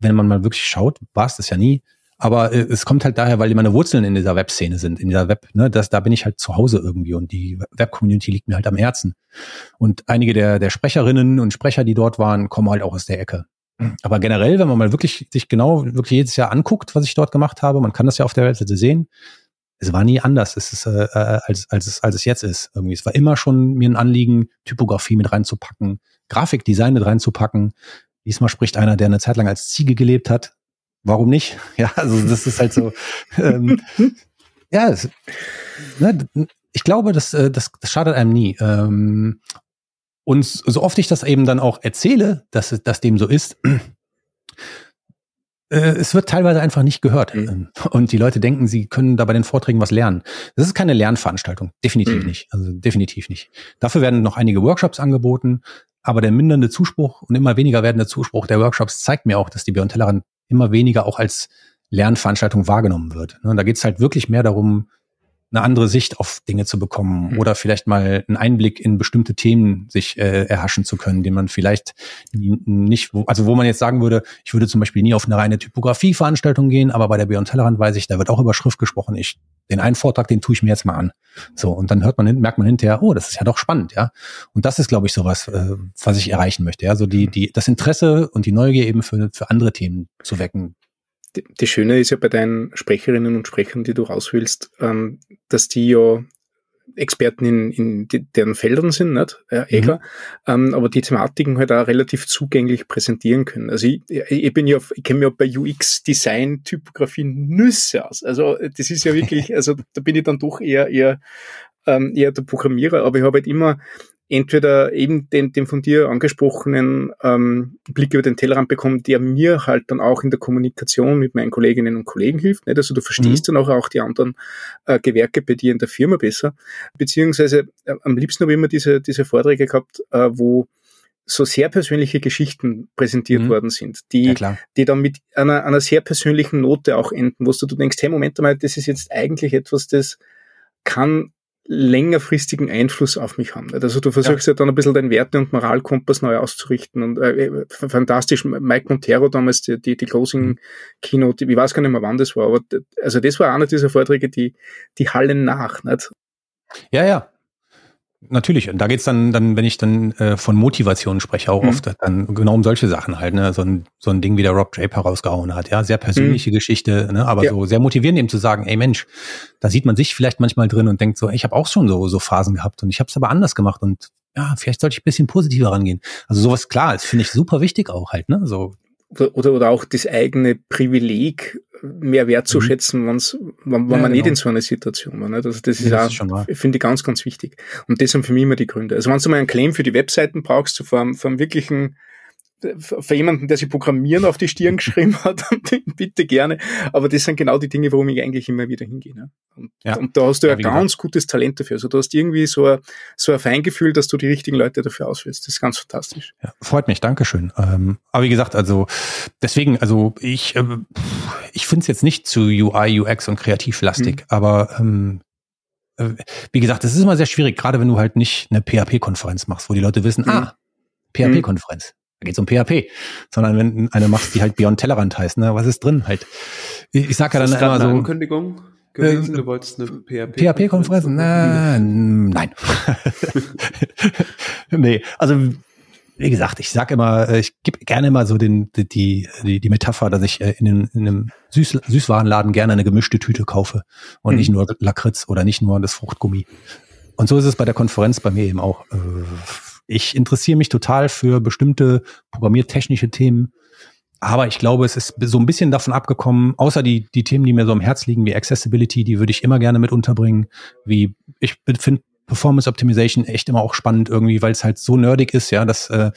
wenn man mal wirklich schaut, war es das ja nie, aber äh, es kommt halt daher, weil meine Wurzeln in dieser Web-Szene sind, in dieser Web, ne, das, da bin ich halt zu Hause irgendwie und die Web-Community liegt mir halt am Herzen. Und einige der, der Sprecherinnen und Sprecher, die dort waren, kommen halt auch aus der Ecke. Aber generell, wenn man mal wirklich sich genau wirklich jedes Jahr anguckt, was ich dort gemacht habe, man kann das ja auf der Webseite sehen, es war nie anders, es ist, äh, äh als, als, es, als es jetzt ist. Irgendwie. Es war immer schon mir ein Anliegen, Typografie mit reinzupacken, Grafikdesign mit reinzupacken. Diesmal spricht einer, der eine Zeit lang als Ziege gelebt hat, warum nicht? Ja, also das ist halt so. ähm, ja, es, ne, ich glaube, das, äh, das, das schadet einem nie. Ähm, und so oft ich das eben dann auch erzähle, dass das dem so ist, äh, es wird teilweise einfach nicht gehört. Mhm. Und die Leute denken, sie können da bei den Vorträgen was lernen. Das ist keine Lernveranstaltung. Definitiv mhm. nicht. Also definitiv nicht. Dafür werden noch einige Workshops angeboten. Aber der mindernde Zuspruch und immer weniger werdende Zuspruch der Workshops zeigt mir auch, dass die Beyond Tellerrand immer weniger auch als Lernveranstaltung wahrgenommen wird. Und da geht es halt wirklich mehr darum, eine andere Sicht auf Dinge zu bekommen mhm. oder vielleicht mal einen Einblick in bestimmte Themen sich äh, erhaschen zu können, den man vielleicht nicht, also wo man jetzt sagen würde, ich würde zum Beispiel nie auf eine reine Typografie-Veranstaltung gehen, aber bei der Beyond Tellerrand weiß ich, da wird auch über Schrift gesprochen. Ich, den einen Vortrag, den tue ich mir jetzt mal an. So, und dann hört man, merkt man hinterher, oh, das ist ja doch spannend, ja. Und das ist, glaube ich, sowas, äh, was ich erreichen möchte, ja. So die, mhm. die, das Interesse und die Neugier eben für, für andere Themen zu wecken, das Schöne ist ja bei deinen Sprecherinnen und Sprechern, die du rauswählst, ähm, dass die ja Experten in, in deren Feldern sind, nicht? Ja, eh klar. Mhm. Ähm, aber die Thematiken halt auch relativ zugänglich präsentieren können. Also ich, ich bin ja, ich kenne mich auch bei UX Design Typografie Nüsse aus. Also das ist ja wirklich, also da bin ich dann doch eher, eher, ähm, eher der Programmierer, aber ich habe halt immer entweder eben den, den von dir angesprochenen ähm, Blick über den Tellerrand bekommen, der mir halt dann auch in der Kommunikation mit meinen Kolleginnen und Kollegen hilft. Nicht? Also du verstehst mhm. dann auch, auch die anderen äh, Gewerke bei dir in der Firma besser. Beziehungsweise äh, am liebsten habe ich immer diese, diese Vorträge gehabt, äh, wo so sehr persönliche Geschichten präsentiert mhm. worden sind, die, ja, die dann mit einer, einer sehr persönlichen Note auch enden, wo du denkst, hey, Moment mal, das ist jetzt eigentlich etwas, das kann längerfristigen Einfluss auf mich haben. Also du versuchst ja, ja dann ein bisschen deinen Werte- und Moralkompass neu auszurichten und äh, äh fantastisch, Mike Montero damals, die, die, die Closing-Keynote, ich weiß gar nicht mehr wann das war, aber also das war einer dieser Vorträge, die, die hallen nach. Nicht? Ja, ja, Natürlich, und da geht's dann, dann, wenn ich dann äh, von Motivation spreche, auch mhm. oft dann genau um solche Sachen halt, ne? So ein, so ein Ding wie der Rob Draper rausgehauen hat, ja, sehr persönliche mhm. Geschichte, ne? aber ja. so sehr motivierend eben zu sagen, ey Mensch, da sieht man sich vielleicht manchmal drin und denkt so, ey, ich habe auch schon so, so Phasen gehabt und ich habe es aber anders gemacht und ja, vielleicht sollte ich ein bisschen positiver rangehen. Also sowas klar, das finde ich super wichtig auch halt, ne? So oder, oder auch das eigene Privileg mehr wertzuschätzen, mhm. wenn's, wenn, wenn ja, man genau. nicht in so einer Situation war. Nicht? Also das ist ja, auch, finde ich ganz, ganz wichtig. Und das sind für mich immer die Gründe. Also wenn du mal einen Claim für die Webseiten brauchst, so vor, vor einem wirklichen für jemanden, der sich Programmieren auf die Stirn geschrieben hat, bitte gerne. Aber das sind genau die Dinge, warum ich eigentlich immer wieder hingehe. Ne? Und, ja. und, da hast du ja, ein ganz gesagt. gutes Talent dafür. Also du hast irgendwie so ein, so ein Feingefühl, dass du die richtigen Leute dafür auswählst. Das ist ganz fantastisch. Ja, freut mich, Dankeschön. Ähm, aber wie gesagt, also deswegen, also ich, äh, ich finde es jetzt nicht zu UI, UX und kreativlastig, mhm. aber ähm, äh, wie gesagt, es ist immer sehr schwierig, gerade wenn du halt nicht eine PHP-Konferenz machst, wo die Leute wissen, mhm. ah, PHP-Konferenz. Da geht es um PHP, sondern wenn eine machst, die halt Beyond Tellerrand heißt, ne, was ist drin halt? Ich, ich sag ja dann immer so. Eine Ankündigung gewesen, äh, du wolltest eine PHP. PHP-Konferenz? Na, nein. nee, also wie gesagt, ich sag immer, äh, ich gebe gerne immer so den, die, die, die Metapher, dass ich äh, in einem, in einem Süß, Süßwarenladen gerne eine gemischte Tüte kaufe und mhm. nicht nur Lakritz oder nicht nur das Fruchtgummi. Und so ist es bei der Konferenz bei mir eben auch. Ich interessiere mich total für bestimmte programmiertechnische Themen, aber ich glaube, es ist so ein bisschen davon abgekommen, außer die, die Themen, die mir so am Herz liegen, wie Accessibility, die würde ich immer gerne mit unterbringen. Wie ich finde Performance Optimization echt immer auch spannend irgendwie, weil es halt so nerdig ist, ja, dass äh,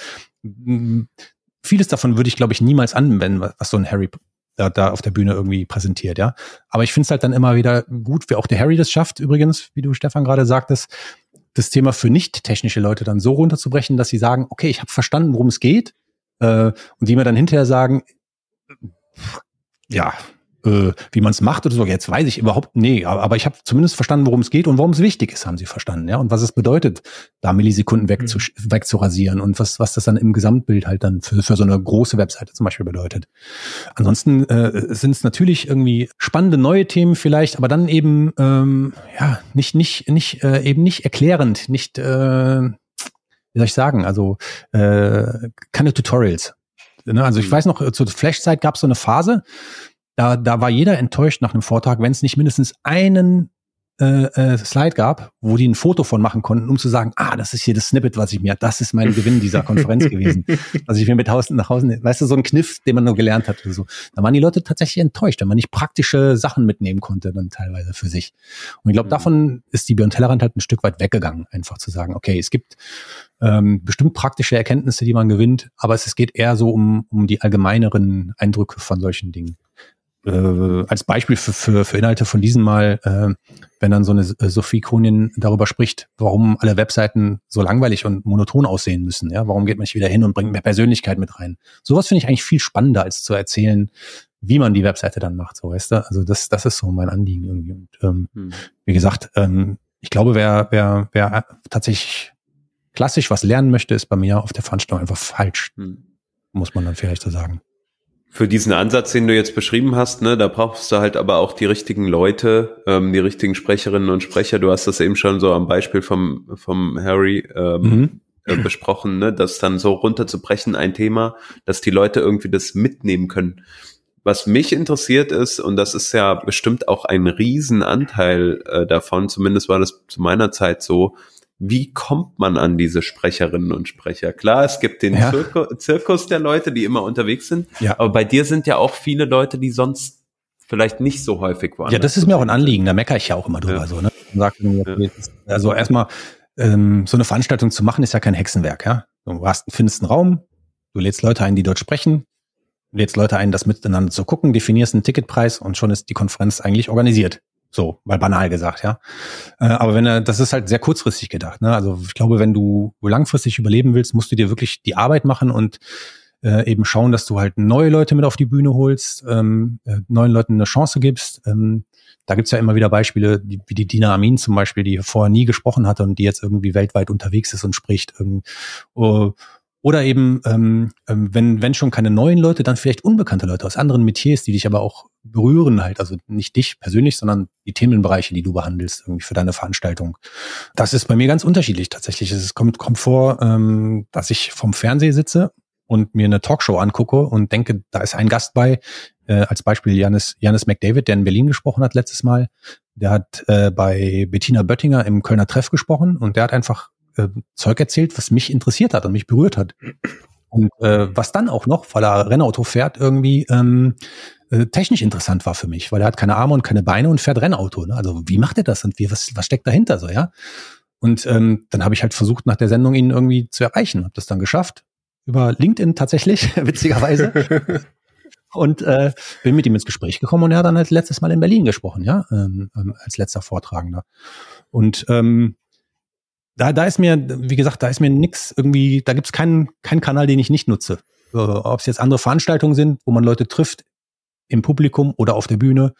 vieles davon würde ich, glaube ich, niemals anwenden, was so ein Harry da, da auf der Bühne irgendwie präsentiert, ja. Aber ich finde es halt dann immer wieder gut, wie auch der Harry das schafft, übrigens, wie du Stefan gerade sagtest, das Thema für nicht technische Leute dann so runterzubrechen, dass sie sagen, okay, ich habe verstanden, worum es geht, äh, und die mir dann hinterher sagen, ja, äh, wie man es macht oder so. Jetzt weiß ich überhaupt, nee, aber, ich habe zumindest verstanden, worum es geht und warum es wichtig ist, haben sie verstanden, ja. Und was es bedeutet, da Millisekunden wegzu, mhm. wegzurasieren und was, was das dann im Gesamtbild halt dann für, für so eine große Webseite zum Beispiel bedeutet. Ansonsten äh, sind es natürlich irgendwie spannende neue Themen vielleicht, aber dann eben ähm, ja nicht, nicht, nicht, äh, eben nicht erklärend, nicht äh, wie soll ich sagen, also äh, keine Tutorials. Ne? Also ich mhm. weiß noch, zur Flash-Zeit gab es so eine Phase, da, da war jeder enttäuscht nach einem Vortrag, wenn es nicht mindestens einen äh, äh, Slide gab, wo die ein Foto von machen konnten, um zu sagen, ah, das ist hier das Snippet, was ich mir, das ist mein Gewinn dieser Konferenz gewesen. Also ich mir mit Hausen nach Hause, weißt du, so ein Kniff, den man nur gelernt hat oder so. Da waren die Leute tatsächlich enttäuscht, wenn man nicht praktische Sachen mitnehmen konnte, dann teilweise für sich. Und ich glaube, mhm. davon ist die Beyond Tellerrand halt ein Stück weit weggegangen, einfach zu sagen, okay, es gibt ähm, bestimmt praktische Erkenntnisse, die man gewinnt, aber es, es geht eher so um, um die allgemeineren Eindrücke von solchen Dingen äh, als Beispiel für, für, für Inhalte von diesem Mal, äh, wenn dann so eine äh, Sophie Konin darüber spricht, warum alle Webseiten so langweilig und monoton aussehen müssen. Ja, warum geht man nicht wieder hin und bringt mehr Persönlichkeit mit rein? Sowas finde ich eigentlich viel spannender, als zu erzählen, wie man die Webseite dann macht, so weißt du? Also das, das ist so mein Anliegen irgendwie. Und ähm, hm. wie gesagt, ähm, ich glaube, wer, wer, wer tatsächlich klassisch was lernen möchte, ist bei mir auf der Veranstaltung einfach falsch. Hm. Muss man dann vielleicht so sagen für diesen Ansatz, den du jetzt beschrieben hast, ne, da brauchst du halt aber auch die richtigen Leute, ähm, die richtigen Sprecherinnen und Sprecher. Du hast das eben schon so am Beispiel vom, vom Harry ähm, mhm. äh, besprochen, ne, das dann so runterzubrechen, ein Thema, dass die Leute irgendwie das mitnehmen können. Was mich interessiert ist, und das ist ja bestimmt auch ein Riesenanteil äh, davon, zumindest war das zu meiner Zeit so, wie kommt man an diese Sprecherinnen und Sprecher? Klar, es gibt den ja. Zirku Zirkus der Leute, die immer unterwegs sind, ja. aber bei dir sind ja auch viele Leute, die sonst vielleicht nicht so häufig waren. Ja, das ist mir auch ein Anliegen, da meckere ich ja auch immer drüber. Ja. So, ne? Also erstmal, ähm, so eine Veranstaltung zu machen, ist ja kein Hexenwerk. Ja? Du hast, findest einen Raum, du lädst Leute ein, die dort sprechen, lädst Leute ein, das miteinander zu gucken, definierst einen Ticketpreis und schon ist die Konferenz eigentlich organisiert. So, mal banal gesagt, ja. Äh, aber wenn er, das ist halt sehr kurzfristig gedacht. Ne? Also ich glaube, wenn du langfristig überleben willst, musst du dir wirklich die Arbeit machen und äh, eben schauen, dass du halt neue Leute mit auf die Bühne holst, ähm, äh, neuen Leuten eine Chance gibst. Ähm, da gibt's ja immer wieder Beispiele, die, wie die Dina Amin zum Beispiel, die vorher nie gesprochen hatte und die jetzt irgendwie weltweit unterwegs ist und spricht. Ähm, oder eben, ähm, ähm, wenn, wenn schon keine neuen Leute, dann vielleicht unbekannte Leute aus anderen Metiers, die dich aber auch berühren halt. Also nicht dich persönlich, sondern die Themenbereiche, die du behandelst, irgendwie für deine Veranstaltung. Das ist bei mir ganz unterschiedlich tatsächlich. Es kommt, kommt vor, ähm, dass ich vom Fernseher sitze und mir eine Talkshow angucke und denke, da ist ein Gast bei, äh, als Beispiel Janis, Janis McDavid, der in Berlin gesprochen hat letztes Mal. Der hat äh, bei Bettina Böttinger im Kölner Treff gesprochen und der hat einfach äh, Zeug erzählt, was mich interessiert hat und mich berührt hat. Und äh, was dann auch noch, weil er Rennauto fährt, irgendwie ähm, äh, technisch interessant war für mich, weil er hat keine Arme und keine Beine und fährt Rennauto. Ne? Also wie macht er das und wie, was, was steckt dahinter so, ja? Und ähm, dann habe ich halt versucht, nach der Sendung ihn irgendwie zu erreichen. Habe das dann geschafft. Über LinkedIn tatsächlich, witzigerweise. und äh, bin mit ihm ins Gespräch gekommen und er hat dann als letztes Mal in Berlin gesprochen, ja, ähm, ähm als letzter Vortragender. Und ähm, da, da ist mir, wie gesagt, da ist mir nix irgendwie, da gibt's keinen, keinen Kanal, den ich nicht nutze. Ob es jetzt andere Veranstaltungen sind, wo man Leute trifft im Publikum oder auf der Bühne,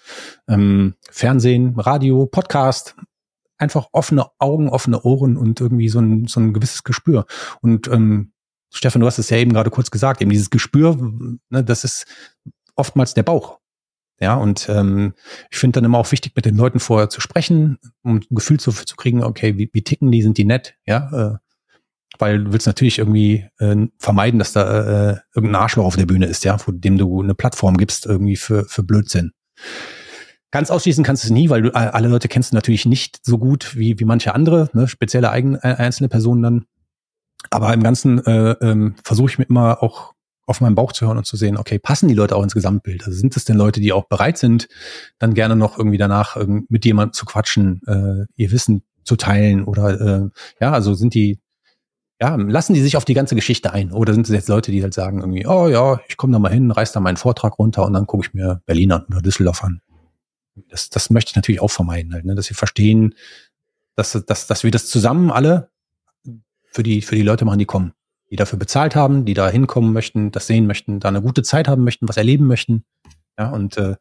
ähm, Fernsehen, Radio, Podcast, einfach offene Augen, offene Ohren und irgendwie so ein, so ein gewisses Gespür. Und ähm, Stefan, du hast es ja eben gerade kurz gesagt, eben dieses Gespür, ne, das ist oftmals der Bauch. Ja, und ähm, ich finde dann immer auch wichtig, mit den Leuten vorher zu sprechen, um ein Gefühl zu, zu kriegen, okay, wie, wie ticken die, sind die nett, ja, äh, weil du willst natürlich irgendwie äh, vermeiden, dass da äh, irgendein Arschloch auf der Bühne ist, ja, vor dem du eine Plattform gibst irgendwie für, für Blödsinn. Ganz ausschließen kannst du es nie, weil du alle Leute kennst du natürlich nicht so gut wie, wie manche andere, ne, spezielle eigen, äh, einzelne Personen dann. Aber im Ganzen äh, ähm, versuche ich mir immer auch auf meinen Bauch zu hören und zu sehen, okay, passen die Leute auch ins Gesamtbild? Also sind es denn Leute, die auch bereit sind, dann gerne noch irgendwie danach mit jemandem zu quatschen, äh, ihr Wissen zu teilen oder äh, ja, also sind die ja, lassen die sich auf die ganze Geschichte ein? Oder sind es jetzt Leute, die halt sagen irgendwie, oh ja, ich komme da mal hin, reiß da meinen Vortrag runter und dann gucke ich mir Berlin an oder Düsseldorf an. Das, das möchte ich natürlich auch vermeiden, halt, ne? dass sie verstehen, dass, dass, dass wir das zusammen alle für die, für die Leute machen, die kommen, die dafür bezahlt haben, die da hinkommen möchten, das sehen möchten, da eine gute Zeit haben möchten, was erleben möchten. Ja, und äh,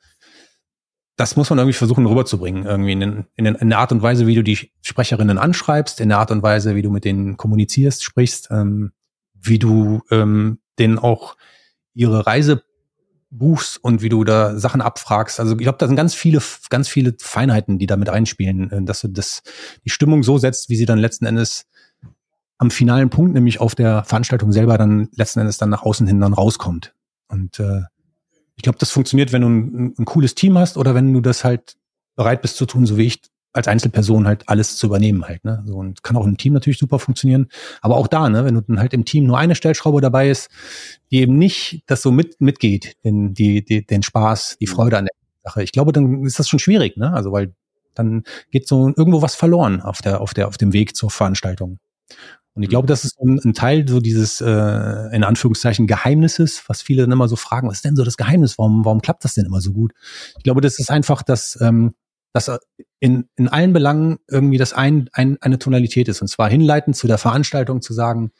das muss man irgendwie versuchen rüberzubringen, irgendwie in, in, in, der Art und Weise, wie du die Sprecherinnen anschreibst, in der Art und Weise, wie du mit denen kommunizierst, sprichst, ähm, wie du ähm, denen auch ihre Reise buchst und wie du da Sachen abfragst. Also ich glaube, da sind ganz viele, ganz viele Feinheiten, die damit einspielen, äh, dass du das die Stimmung so setzt, wie sie dann letzten Endes am finalen Punkt, nämlich auf der Veranstaltung selber dann letzten Endes dann nach außen hin dann rauskommt. Und äh, ich glaube, das funktioniert, wenn du ein, ein, cooles Team hast oder wenn du das halt bereit bist zu tun, so wie ich als Einzelperson halt alles zu übernehmen halt, ne? So und kann auch im Team natürlich super funktionieren, aber auch da, ne, wenn du dann halt im Team nur eine Stellschraube dabei ist, die eben nicht das so mit mitgeht, den die, die den Spaß, die mhm. Freude an der Sache. Ich glaube, dann ist das schon schwierig, ne? Also weil dann geht so irgendwo was verloren auf der auf der auf dem Weg zur Veranstaltung. Und ich glaube, mhm. das ist ein, ein Teil so dieses, äh, in Anführungszeichen, Geheimnisses, was viele dann immer so fragen, was ist denn so das Geheimnis? Warum, warum klappt das denn immer so gut? Ich glaube, das ist einfach, dass, ähm, dass in, in allen Belangen irgendwie das ein, ein, eine Tonalität ist. Und zwar hinleitend zu der Veranstaltung zu sagen,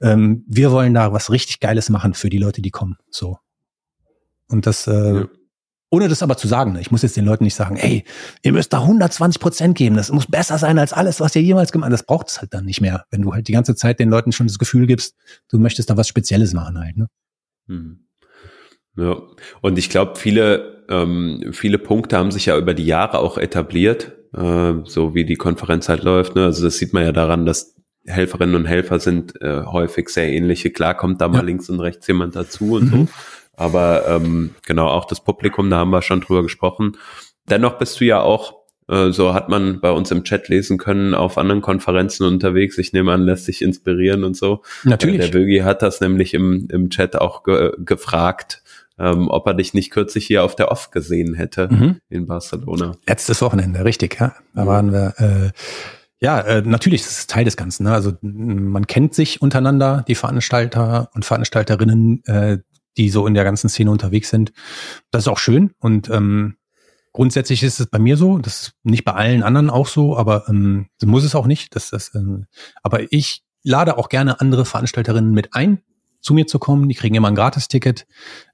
ähm, wir wollen da was richtig Geiles machen für die Leute, die kommen. So. Und das, äh, ja. Ohne das aber zu sagen. Ne? Ich muss jetzt den Leuten nicht sagen, ey, ihr müsst da 120 Prozent geben. Das muss besser sein als alles, was ihr jemals gemacht habt. Das braucht es halt dann nicht mehr, wenn du halt die ganze Zeit den Leuten schon das Gefühl gibst, du möchtest da was Spezielles machen halt. Ne? Hm. Ja, und ich glaube, viele, ähm, viele Punkte haben sich ja über die Jahre auch etabliert, äh, so wie die Konferenz halt läuft. Ne? Also das sieht man ja daran, dass Helferinnen und Helfer sind äh, häufig sehr ähnliche. Klar kommt da mal ja. links und rechts jemand dazu und mhm. so. Aber ähm, genau, auch das Publikum, da haben wir schon drüber gesprochen. Dennoch bist du ja auch, äh, so hat man bei uns im Chat lesen können, auf anderen Konferenzen unterwegs. Ich nehme an, lässt sich inspirieren und so. Natürlich. Der Wögi hat das nämlich im, im Chat auch ge gefragt, ähm, ob er dich nicht kürzlich hier auf der Off gesehen hätte mhm. in Barcelona. Letztes Wochenende, richtig, ja. Da waren wir. Äh, ja, äh, natürlich ist es Teil des Ganzen. Ne? Also man kennt sich untereinander, die Veranstalter und Veranstalterinnen. Äh, die so in der ganzen Szene unterwegs sind. Das ist auch schön und ähm, grundsätzlich ist es bei mir so, das ist nicht bei allen anderen auch so, aber ähm, muss es auch nicht. Das, das, ähm, aber ich lade auch gerne andere Veranstalterinnen mit ein, zu mir zu kommen. Die kriegen immer ein Gratisticket,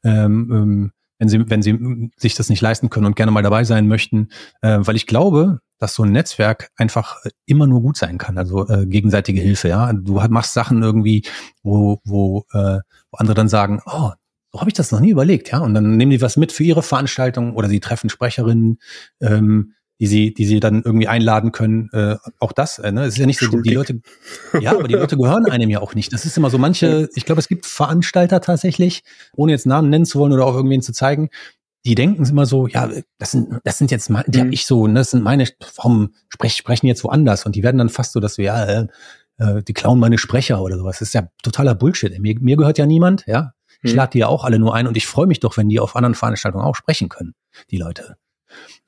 ähm, ähm, wenn sie, wenn sie sich das nicht leisten können und gerne mal dabei sein möchten, äh, weil ich glaube, dass so ein Netzwerk einfach immer nur gut sein kann, also äh, gegenseitige Hilfe. Ja, du machst Sachen irgendwie, wo wo, äh, wo andere dann sagen, oh, so habe ich das noch nie überlegt, ja. Und dann nehmen die was mit für ihre Veranstaltung oder sie treffen Sprecherinnen, ähm, die sie, die sie dann irgendwie einladen können. Äh, auch das, äh, ne? Es ist ja nicht so, die Leute, ja, aber die Leute gehören einem ja auch nicht. Das ist immer so manche, ich glaube, es gibt Veranstalter tatsächlich, ohne jetzt Namen nennen zu wollen oder auch irgendwen zu zeigen, die denken immer so, ja, das sind, das sind jetzt, die mhm. habe ich so, ne, das sind meine, warum sprech, sprechen jetzt woanders? Und die werden dann fast so, dass wir, ja, äh, äh, die klauen meine Sprecher oder sowas. Das ist ja totaler Bullshit. Mir, mir gehört ja niemand, ja. Ich hm. lade die ja auch alle nur ein und ich freue mich doch, wenn die auf anderen Veranstaltungen auch sprechen können, die Leute.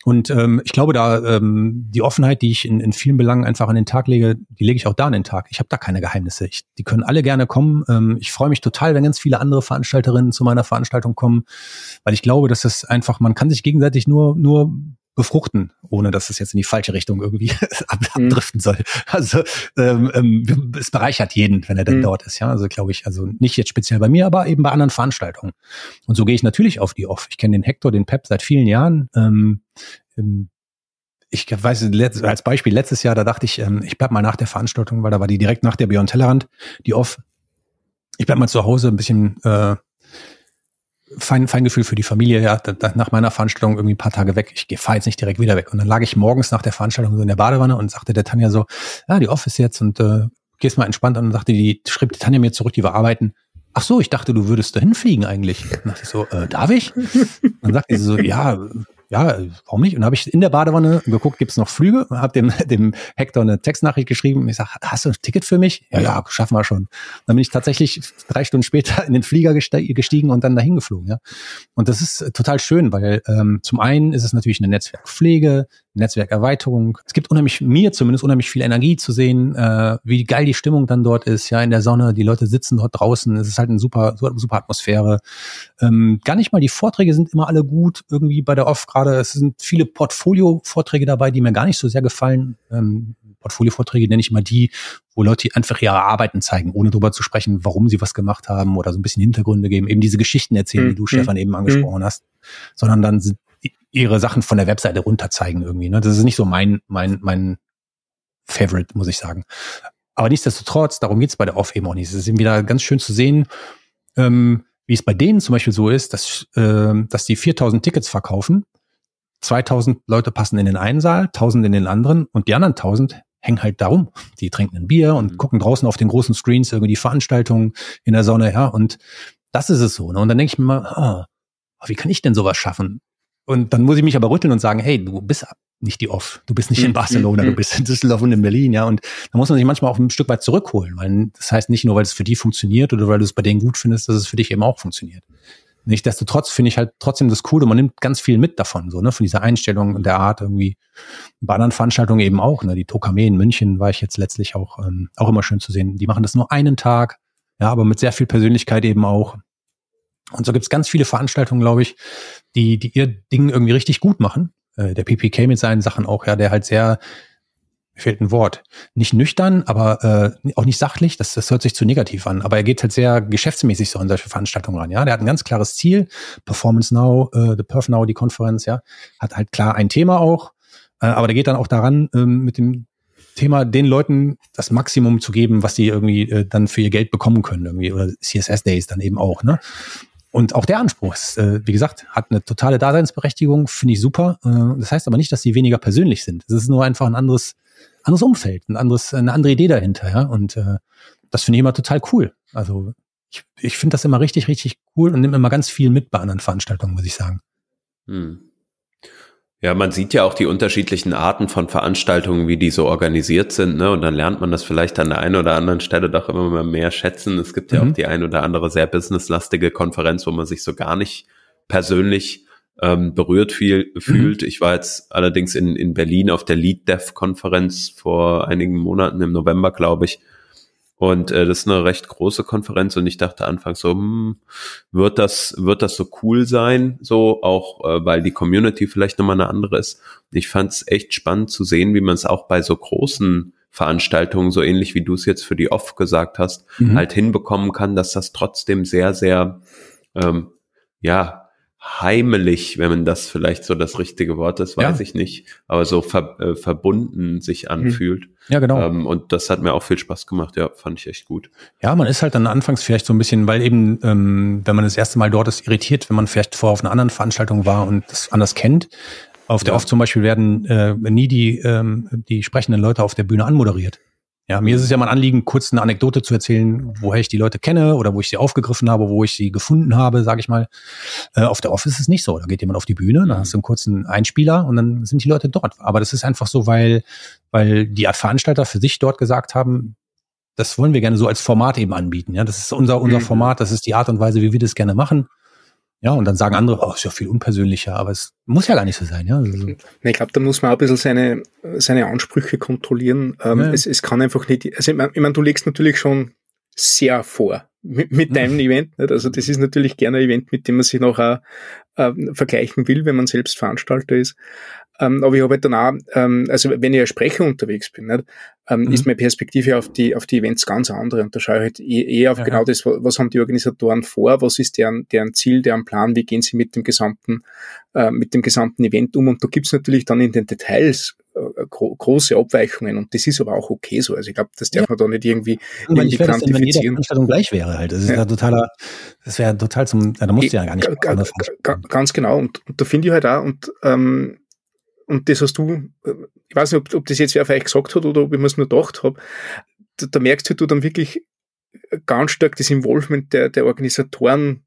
Und ähm, ich glaube, da ähm, die Offenheit, die ich in, in vielen Belangen einfach an den Tag lege, die lege ich auch da an den Tag. Ich habe da keine Geheimnisse. Ich, die können alle gerne kommen. Ähm, ich freue mich total, wenn ganz viele andere Veranstalterinnen zu meiner Veranstaltung kommen, weil ich glaube, dass es einfach, man kann sich gegenseitig nur nur befruchten, ohne dass es jetzt in die falsche Richtung irgendwie mhm. abdriften soll. Also ähm, ähm, es bereichert jeden, wenn er denn mhm. dort ist. Ja, also glaube ich, also nicht jetzt speziell bei mir, aber eben bei anderen Veranstaltungen. Und so gehe ich natürlich auf die off. Ich kenne den Hector, den Pep seit vielen Jahren. Ähm, ähm, ich weiß, als Beispiel letztes Jahr, da dachte ich, ähm, ich bleib mal nach der Veranstaltung, weil da war die direkt nach der Beyond Tellerrand, die off. Ich bleib mal zu Hause ein bisschen äh, fein, Feingefühl für die Familie, ja, da, da, nach meiner Veranstaltung irgendwie ein paar Tage weg. Ich fahre jetzt nicht direkt wieder weg. Und dann lag ich morgens nach der Veranstaltung so in der Badewanne und sagte der Tanja so, ja, die Office jetzt und äh, gehst mal entspannt an und sagte, die schrieb die Tanja mir zurück, die wir arbeiten. Ach so, ich dachte, du würdest dahin fliegen eigentlich. Dann dachte ich so, äh, darf ich? Dann sagte sie so, ja, ja, warum nicht? Und habe ich in der Badewanne geguckt, gibt's noch Flüge? Habe dem, dem Hector eine Textnachricht geschrieben. Ich sage, hast du ein Ticket für mich? Ja, ja, schaffen wir schon. Dann bin ich tatsächlich drei Stunden später in den Flieger gestiegen und dann dahin geflogen. Ja? Und das ist total schön, weil ähm, zum einen ist es natürlich eine Netzwerkpflege, Netzwerkerweiterung. Es gibt unheimlich, mir zumindest unheimlich viel Energie zu sehen, äh, wie geil die Stimmung dann dort ist, ja, in der Sonne, die Leute sitzen dort draußen, es ist halt eine super, super Atmosphäre. Ähm, gar nicht mal, die Vorträge sind immer alle gut, irgendwie bei der Off gerade, es sind viele Portfolio-Vorträge dabei, die mir gar nicht so sehr gefallen. Ähm, Portfolio-Vorträge nenne ich mal die, wo Leute einfach ihre Arbeiten zeigen, ohne darüber zu sprechen, warum sie was gemacht haben oder so ein bisschen Hintergründe geben, eben diese Geschichten erzählen, die du, mhm. Stefan, eben angesprochen mhm. hast, sondern dann sind ihre Sachen von der Webseite runterzeigen irgendwie. Ne? Das ist nicht so mein, mein, mein Favorite, muss ich sagen. Aber nichtsdestotrotz, darum geht's bei der Off eben auch nicht. Es ist eben wieder ganz schön zu sehen, ähm, wie es bei denen zum Beispiel so ist, dass, äh, dass die 4000 Tickets verkaufen. 2000 Leute passen in den einen Saal, 1000 in den anderen und die anderen 1000 hängen halt darum. Die trinken ein Bier und mhm. gucken draußen auf den großen Screens irgendwie die Veranstaltungen in der Sonne, ja, und das ist es so. Ne? Und dann denke ich mir mal, oh, wie kann ich denn sowas schaffen? Und dann muss ich mich aber rütteln und sagen, hey, du bist nicht die Off, du bist nicht in mhm. Barcelona, du mhm. bist in Düsseldorf und in Berlin, ja. Und da muss man sich manchmal auch ein Stück weit zurückholen, weil das heißt nicht nur, weil es für die funktioniert oder weil du es bei denen gut findest, dass es für dich eben auch funktioniert. Nichtsdestotrotz finde ich halt trotzdem das cool und man nimmt ganz viel mit davon, so, ne, von dieser Einstellung und der Art irgendwie. Bei anderen Veranstaltungen eben auch, ne, die Tokame in München war ich jetzt letztlich auch, ähm, auch immer schön zu sehen. Die machen das nur einen Tag, ja, aber mit sehr viel Persönlichkeit eben auch. Und so gibt es ganz viele Veranstaltungen, glaube ich, die, die ihr Ding irgendwie richtig gut machen. Äh, der PPK mit seinen Sachen auch, ja, der halt sehr, fehlt ein Wort, nicht nüchtern, aber äh, auch nicht sachlich, das, das hört sich zu negativ an, aber er geht halt sehr geschäftsmäßig so an solche Veranstaltungen ran, ja. Der hat ein ganz klares Ziel, Performance Now, äh, The Perf Now, die Konferenz, ja, hat halt klar ein Thema auch, äh, aber der geht dann auch daran, ähm, mit dem Thema, den Leuten das Maximum zu geben, was sie irgendwie äh, dann für ihr Geld bekommen können, irgendwie, oder CSS Days dann eben auch, ne? Und auch der Anspruch ist, äh, wie gesagt, hat eine totale Daseinsberechtigung, finde ich super. Äh, das heißt aber nicht, dass sie weniger persönlich sind. Es ist nur einfach ein anderes, anderes Umfeld, ein anderes, eine andere Idee dahinter, ja. Und äh, das finde ich immer total cool. Also ich, ich finde das immer richtig, richtig cool und nehme immer ganz viel mit bei anderen Veranstaltungen, muss ich sagen. Hm. Ja, man sieht ja auch die unterschiedlichen Arten von Veranstaltungen, wie die so organisiert sind, ne? Und dann lernt man das vielleicht an der einen oder anderen Stelle doch immer mehr schätzen. Es gibt ja mhm. auch die ein oder andere sehr businesslastige Konferenz, wo man sich so gar nicht persönlich ähm, berührt viel, fühlt. Mhm. Ich war jetzt allerdings in, in Berlin auf der Lead Dev Konferenz vor einigen Monaten im November, glaube ich. Und äh, das ist eine recht große Konferenz und ich dachte anfangs so, hm, wird das, wird das so cool sein, so auch, äh, weil die Community vielleicht nochmal eine andere ist. Ich fand es echt spannend zu sehen, wie man es auch bei so großen Veranstaltungen, so ähnlich wie du es jetzt für die Off gesagt hast, mhm. halt hinbekommen kann, dass das trotzdem sehr, sehr, ähm, ja, heimelig, wenn man das vielleicht so das richtige Wort ist, weiß ja. ich nicht, aber so ver, äh, verbunden sich mhm. anfühlt. Ja, genau. Ähm, und das hat mir auch viel Spaß gemacht, ja, fand ich echt gut. Ja, man ist halt dann anfangs vielleicht so ein bisschen, weil eben, ähm, wenn man das erste Mal dort ist, irritiert, wenn man vielleicht vorher auf einer anderen Veranstaltung war und das anders kennt. Auf der ja. oft zum Beispiel werden äh, nie die, ähm, die sprechenden Leute auf der Bühne anmoderiert. Ja, mir ist es ja mal ein Anliegen, kurz eine Anekdote zu erzählen, woher ich die Leute kenne oder wo ich sie aufgegriffen habe, wo ich sie gefunden habe, sage ich mal. Äh, auf der Office ist es nicht so. Da geht jemand auf die Bühne, dann hast du einen kurzen Einspieler und dann sind die Leute dort. Aber das ist einfach so, weil, weil die Veranstalter für sich dort gesagt haben, das wollen wir gerne so als Format eben anbieten. Ja, das ist unser, unser mhm. Format, das ist die Art und Weise, wie wir das gerne machen. Ja, und dann sagen andere, oh, ist ja viel unpersönlicher, aber es muss ja gar nicht so sein, ja. Also, ich glaube, da muss man auch ein bisschen seine, seine Ansprüche kontrollieren. Ähm, ja. es, es kann einfach nicht, also ich meine, ich mein, du legst natürlich schon sehr vor mit, mit deinem Event. Nicht? Also das ist natürlich gerne ein Event, mit dem man sich noch auch, äh, vergleichen will, wenn man selbst Veranstalter ist. Ähm, aber ich habe halt dann auch, ähm, also wenn ich als Sprecher unterwegs bin, nicht, ähm, mhm. ist meine Perspektive auf die, auf die Events ganz andere. Und da schaue ich halt eh, eher auf ja. genau das, was haben die Organisatoren vor, was ist deren, deren Ziel, deren Plan, wie gehen sie mit dem gesamten, äh, mit dem gesamten Event um. Und da gibt's natürlich dann in den Details äh, gro große Abweichungen und das ist aber auch okay so. Also ich glaube, das darf ja. man da nicht irgendwie, irgendwie ich quantifizieren. wenn jede Veranstaltung gleich wäre halt. Das ist ja, ja totaler, das wäre total zum, ja, da musst du ja gar nicht. Ganz genau. Und, und da finde ich halt auch, und ähm, und das hast du, äh, ich weiß nicht, ob, ob das jetzt wer auf euch gesagt hat oder ob ich mir es nur gedacht habe, da, da merkst du dann wirklich ganz stark das Involvement der, der Organisatoren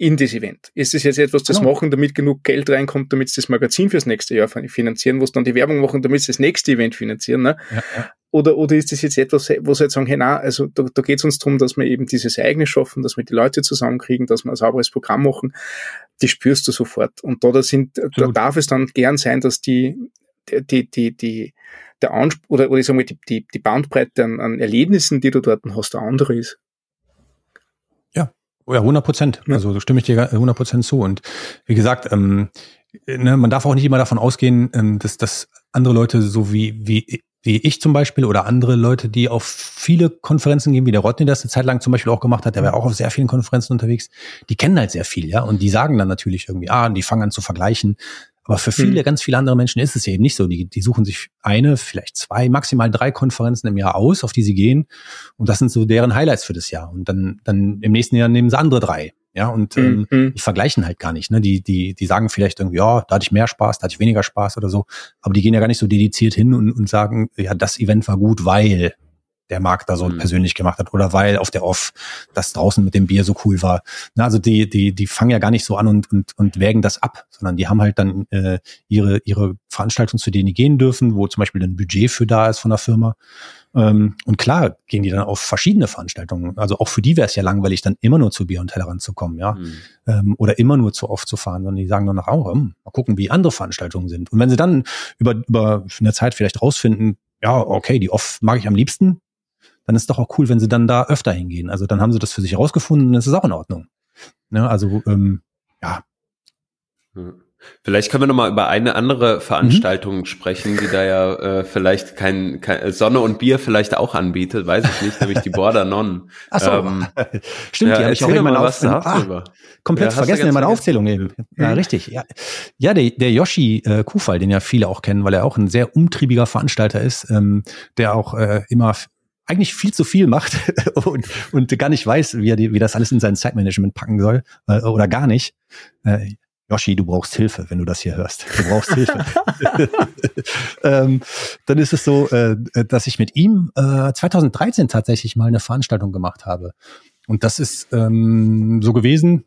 in das Event. Ist es jetzt etwas, das genau. machen, damit genug Geld reinkommt, damit sie das Magazin fürs nächste Jahr finanzieren, wo sie dann die Werbung machen, damit sie das nächste Event finanzieren, ne? Ja, ja. Oder, oder ist das jetzt etwas, wo sie jetzt sagen, hey, na, also da, da geht es uns darum, dass wir eben dieses Ereignis schaffen, dass wir die Leute zusammenkriegen, dass wir ein sauberes Programm machen, die spürst du sofort. Und da, da sind, da darf es dann gern sein, dass die, die, die, die, der Anspruch, oder, oder ich sag mal, die, die, die Bandbreite an, an Erlebnissen, die du dort hast, der andere ist. Oh ja, 100 Prozent. Ja. Also stimme ich dir 100 Prozent zu. Und wie gesagt, ähm, ne, man darf auch nicht immer davon ausgehen, ähm, dass, dass andere Leute so wie, wie, wie ich zum Beispiel oder andere Leute, die auf viele Konferenzen gehen, wie der Rodney das eine Zeit lang zum Beispiel auch gemacht hat, der war auch auf sehr vielen Konferenzen unterwegs, die kennen halt sehr viel, ja, und die sagen dann natürlich irgendwie, ah, und die fangen an zu vergleichen. Aber für viele, mhm. ganz viele andere Menschen ist es eben nicht so. Die, die suchen sich eine, vielleicht zwei, maximal drei Konferenzen im Jahr aus, auf die sie gehen. Und das sind so deren Highlights für das Jahr. Und dann, dann im nächsten Jahr nehmen sie andere drei. Ja, und ähm, mhm. die vergleichen halt gar nicht. Ne? Die, die, die sagen vielleicht irgendwie, ja, da hatte ich mehr Spaß, da hatte ich weniger Spaß oder so. Aber die gehen ja gar nicht so dediziert hin und, und sagen, ja, das Event war gut, weil der Markt da so mhm. persönlich gemacht hat oder weil auf der Off das draußen mit dem Bier so cool war. Na, also die, die, die fangen ja gar nicht so an und, und, und wägen das ab, sondern die haben halt dann äh, ihre, ihre Veranstaltungen, zu denen die gehen dürfen, wo zum Beispiel ein Budget für da ist von der Firma. Ähm, und klar gehen die dann auf verschiedene Veranstaltungen. Also auch für die wäre es ja langweilig, dann immer nur zu Bier und Tellerrand zu kommen, ja. Mhm. Ähm, oder immer nur zu oft zu fahren, sondern die sagen dann noch, oh, hm, mal gucken, wie andere Veranstaltungen sind. Und wenn sie dann über, über eine Zeit vielleicht rausfinden, ja, okay, die off mag ich am liebsten, dann ist es doch auch cool, wenn sie dann da öfter hingehen. Also dann haben sie das für sich herausgefunden und das ist auch in Ordnung. Ne? Also ähm, ja. Vielleicht können wir noch mal über eine andere Veranstaltung mhm. sprechen, die da ja äh, vielleicht kein, kein Sonne und Bier vielleicht auch anbietet, weiß ich nicht, nämlich die Border Non. Ach so. Ähm, Stimmt, ja, die habe ich auch in meiner Aufzählung. Ah, komplett ja, vergessen in meiner Aufzählung eben. Ja, mhm. richtig. Ja, ja der, der Yoshi äh, Kufal, den ja viele auch kennen, weil er auch ein sehr umtriebiger Veranstalter ist, ähm, der auch äh, immer eigentlich viel zu viel macht und, und gar nicht weiß, wie er die, wie das alles in sein Zeitmanagement packen soll äh, oder gar nicht. Äh, Yoshi, du brauchst Hilfe, wenn du das hier hörst. Du brauchst Hilfe. ähm, dann ist es so, äh, dass ich mit ihm äh, 2013 tatsächlich mal eine Veranstaltung gemacht habe. Und das ist ähm, so gewesen,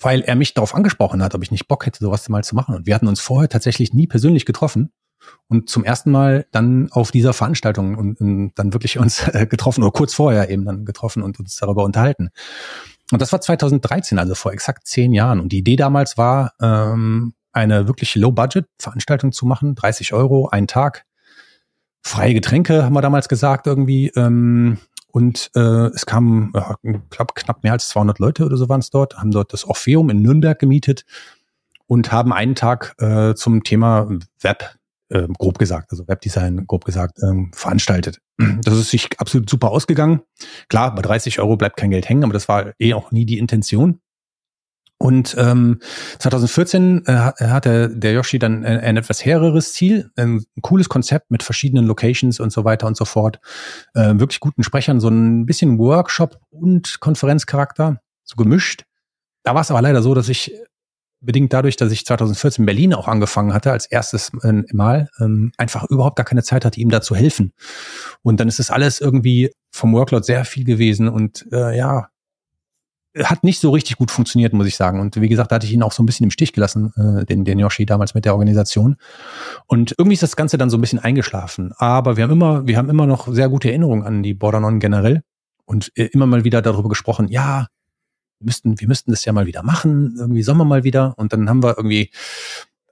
weil er mich darauf angesprochen hat, ob ich nicht Bock hätte, sowas mal zu machen. Und wir hatten uns vorher tatsächlich nie persönlich getroffen und zum ersten Mal dann auf dieser Veranstaltung und, und dann wirklich uns äh, getroffen oder kurz vorher eben dann getroffen und uns darüber unterhalten. Und das war 2013, also vor exakt zehn Jahren. Und die Idee damals war, ähm, eine wirklich Low-Budget-Veranstaltung zu machen, 30 Euro, ein Tag, freie Getränke, haben wir damals gesagt irgendwie. Ähm, und äh, es kamen, äh, glaub, knapp mehr als 200 Leute oder so waren es dort, haben dort das Orpheum in Nürnberg gemietet und haben einen Tag äh, zum Thema Web äh, grob gesagt, also Webdesign grob gesagt, ähm, veranstaltet. Das ist sich absolut super ausgegangen. Klar, bei 30 Euro bleibt kein Geld hängen, aber das war eh auch nie die Intention. Und ähm, 2014 äh, hat der, der Yoshi dann ein, ein etwas hehreres Ziel, ein, ein, cooles Konzept mit verschiedenen Locations und so weiter und so fort, äh, wirklich guten Sprechern, so ein bisschen Workshop und Konferenzcharakter, so gemischt. Da war es aber leider so, dass ich bedingt dadurch, dass ich 2014 in Berlin auch angefangen hatte, als erstes äh, Mal, ähm, einfach überhaupt gar keine Zeit hatte, ihm da zu helfen. Und dann ist es alles irgendwie vom Workload sehr viel gewesen und äh, ja, hat nicht so richtig gut funktioniert, muss ich sagen. Und wie gesagt, da hatte ich ihn auch so ein bisschen im Stich gelassen, äh, den, den Yoshi damals mit der Organisation. Und irgendwie ist das Ganze dann so ein bisschen eingeschlafen. Aber wir haben immer, wir haben immer noch sehr gute Erinnerungen an die Bordernon generell und äh, immer mal wieder darüber gesprochen, ja, müssten, wir müssten das ja mal wieder machen, irgendwie Sommer mal wieder. Und dann haben wir irgendwie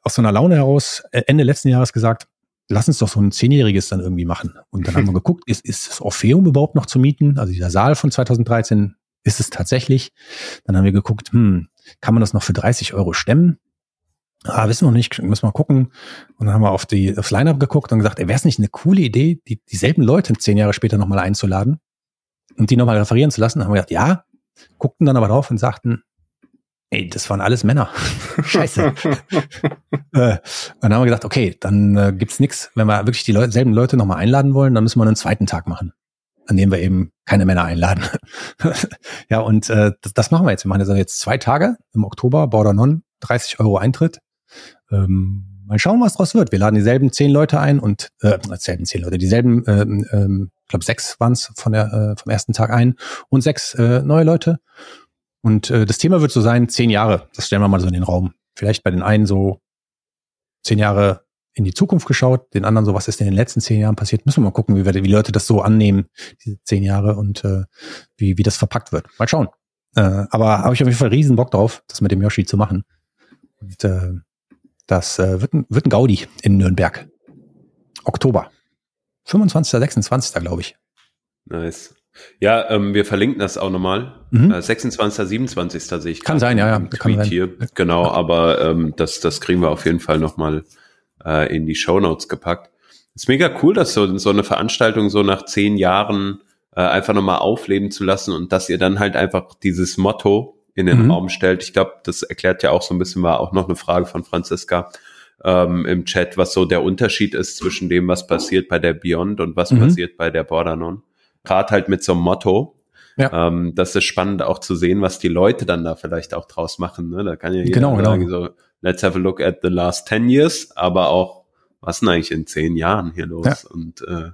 aus so einer Laune heraus äh, Ende letzten Jahres gesagt, lass uns doch so ein Zehnjähriges dann irgendwie machen. Und dann haben wir geguckt, ist, ist das Orpheum überhaupt noch zu mieten? Also dieser Saal von 2013 ist es tatsächlich. Dann haben wir geguckt, hm, kann man das noch für 30 Euro stemmen? Ah, wissen wir noch nicht, müssen wir gucken. Und dann haben wir auf die, aufs Line-Up geguckt und gesagt, wäre es nicht eine coole Idee, die, dieselben Leute zehn Jahre später nochmal einzuladen und die nochmal referieren zu lassen? Dann haben wir gedacht, ja, guckten dann aber drauf und sagten, ey, das waren alles Männer. Scheiße. äh, dann haben wir gedacht, okay, dann äh, gibt's nichts. Wenn wir wirklich die Leute, selben Leute nochmal einladen wollen, dann müssen wir einen zweiten Tag machen, an dem wir eben keine Männer einladen. ja, und äh, das, das, machen wir jetzt. Wir machen also jetzt zwei Tage im Oktober, Border Non, 30 Euro Eintritt. Ähm, mal schauen, was draus wird. Wir laden dieselben zehn Leute ein und äh, dieselben zehn Leute, dieselben, ähm, ähm, ich glaube sechs waren es von der äh, vom ersten Tag ein und sechs äh, neue Leute. Und äh, das Thema wird so sein, zehn Jahre. Das stellen wir mal so in den Raum. Vielleicht bei den einen so zehn Jahre in die Zukunft geschaut, den anderen so, was ist in den letzten zehn Jahren passiert. Müssen wir mal gucken, wie, wir, wie Leute das so annehmen, diese zehn Jahre und äh, wie, wie das verpackt wird. Mal schauen. Äh, aber habe ich auf jeden Fall riesen Bock drauf, das mit dem Yoshi zu machen. Und äh, das äh, wird, ein, wird ein Gaudi in Nürnberg. Oktober. 25. 26. glaube ich. Nice. Ja, ähm, wir verlinken das auch nochmal. Mhm. Äh, 26. 27. sehe ich. Kann sein, ja, ja. Kann sein. hier. Genau, aber ähm, das, das kriegen wir auf jeden Fall nochmal äh, in die Show Notes gepackt. Ist mega cool, dass so, so eine Veranstaltung so nach zehn Jahren äh, einfach nochmal aufleben zu lassen und dass ihr dann halt einfach dieses Motto in den mhm. Raum stellt. Ich glaube, das erklärt ja auch so ein bisschen, war auch noch eine Frage von Franziska ähm, im Chat, was so der Unterschied ist zwischen dem, was passiert bei der Beyond und was mhm. passiert bei der Bordernon. Gerade halt mit so einem Motto. Ja. Ähm, das ist spannend auch zu sehen, was die Leute dann da vielleicht auch draus machen. Ne? Da kann ja jeder genau, genau. sagen, genau. so, let's have a look at the last 10 years, aber auch, was denn eigentlich in zehn Jahren hier los? Ja. Und äh,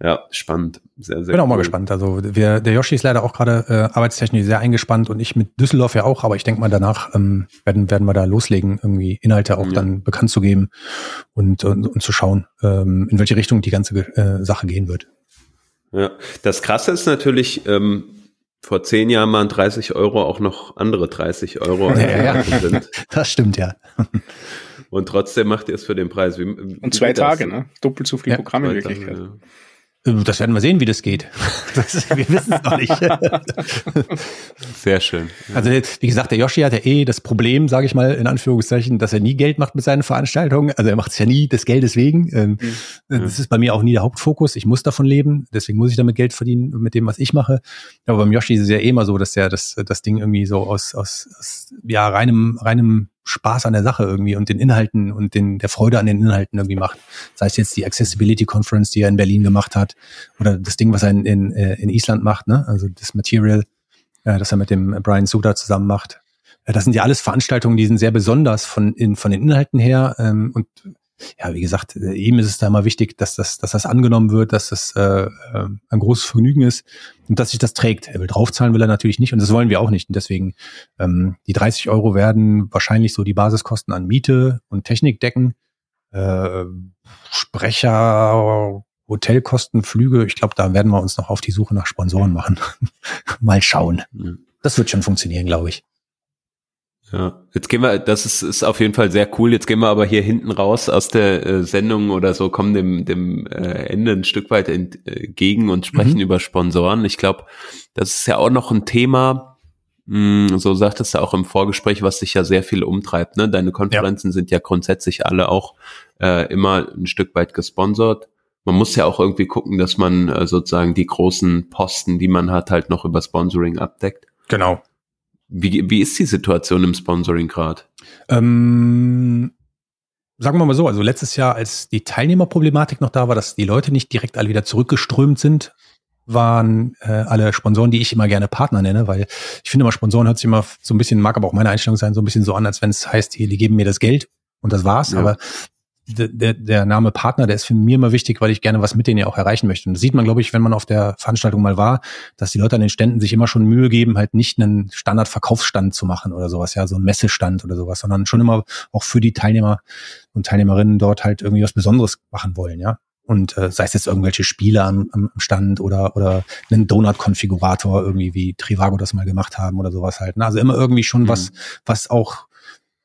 ja, spannend. Sehr, sehr Bin cool. auch mal gespannt. Also wir, der Yoshi ist leider auch gerade äh, arbeitstechnisch sehr eingespannt und ich mit Düsseldorf ja auch, aber ich denke mal danach ähm, werden, werden wir da loslegen, irgendwie Inhalte auch ja. dann bekannt zu geben und, und, und zu schauen, ähm, in welche Richtung die ganze äh, Sache gehen wird. Ja, das Krasse ist natürlich, ähm, vor zehn Jahren waren 30 Euro auch noch andere 30 Euro. Ja, ja. Sind. Das stimmt, ja. Und trotzdem macht ihr es für den Preis. Wie, und zwei Tage, ne? Doppelt so viele ja, Programme in Wirklichkeit. Tage, ja. Das werden wir sehen, wie das geht. Das, wir wissen es noch nicht. Sehr schön. Also wie gesagt, der Yoshi hat ja eh das Problem, sage ich mal in Anführungszeichen, dass er nie Geld macht mit seinen Veranstaltungen. Also er macht es ja nie des Geldes wegen. Ähm, mhm. Das ist bei mir auch nie der Hauptfokus. Ich muss davon leben, deswegen muss ich damit Geld verdienen mit dem, was ich mache. Aber beim Yoshi ist es ja eh immer so, dass er das, das Ding irgendwie so aus, aus, aus ja reinem reinem Spaß an der Sache irgendwie und den Inhalten und den, der Freude an den Inhalten irgendwie macht. Sei es jetzt die Accessibility Conference, die er in Berlin gemacht hat, oder das Ding, was er in, in, äh, in Island macht, ne? also das Material, äh, das er mit dem Brian Suda zusammen macht. Äh, das sind ja alles Veranstaltungen, die sind sehr besonders von, in, von den Inhalten her ähm, und ja, wie gesagt, äh, ihm ist es da immer wichtig, dass das, dass das angenommen wird, dass das äh, äh, ein großes Vergnügen ist und dass sich das trägt. Er will draufzahlen, will er natürlich nicht und das wollen wir auch nicht. Und deswegen ähm, die 30 Euro werden wahrscheinlich so die Basiskosten an Miete und Technik decken. Äh, Sprecher, Hotelkosten, Flüge, ich glaube, da werden wir uns noch auf die Suche nach Sponsoren machen. Mal schauen. Das wird schon funktionieren, glaube ich. Ja, jetzt gehen wir, das ist, ist auf jeden Fall sehr cool. Jetzt gehen wir aber hier hinten raus aus der äh, Sendung oder so, kommen dem, dem äh, Ende ein Stück weit entgegen und sprechen mhm. über Sponsoren. Ich glaube, das ist ja auch noch ein Thema, mh, hm, so sagtest du auch im Vorgespräch, was sich ja sehr viel umtreibt. Ne? Deine Konferenzen ja. sind ja grundsätzlich alle auch äh, immer ein Stück weit gesponsert. Man muss ja auch irgendwie gucken, dass man äh, sozusagen die großen Posten, die man hat, halt noch über Sponsoring abdeckt. Genau. Wie, wie ist die Situation im Sponsoring gerade? Ähm, sagen wir mal so, also letztes Jahr, als die Teilnehmerproblematik noch da war, dass die Leute nicht direkt alle wieder zurückgeströmt sind, waren äh, alle Sponsoren, die ich immer gerne Partner nenne, weil ich finde immer, Sponsoren hört sich immer so ein bisschen, mag aber auch meine Einstellung sein, so ein bisschen so an, als wenn es heißt, die, die geben mir das Geld und das war's. Ja. Aber der, der Name Partner, der ist für mich immer wichtig, weil ich gerne was mit denen ja auch erreichen möchte. Und das sieht man, glaube ich, wenn man auf der Veranstaltung mal war, dass die Leute an den Ständen sich immer schon Mühe geben, halt nicht einen Standardverkaufsstand zu machen oder sowas, ja, so ein Messestand oder sowas, sondern schon immer auch für die Teilnehmer und Teilnehmerinnen dort halt irgendwie was Besonderes machen wollen, ja. Und äh, sei es jetzt irgendwelche Spiele am, am Stand oder oder einen Donut-Konfigurator irgendwie wie Trivago das mal gemacht haben oder sowas halt. Ne? Also immer irgendwie schon mhm. was, was auch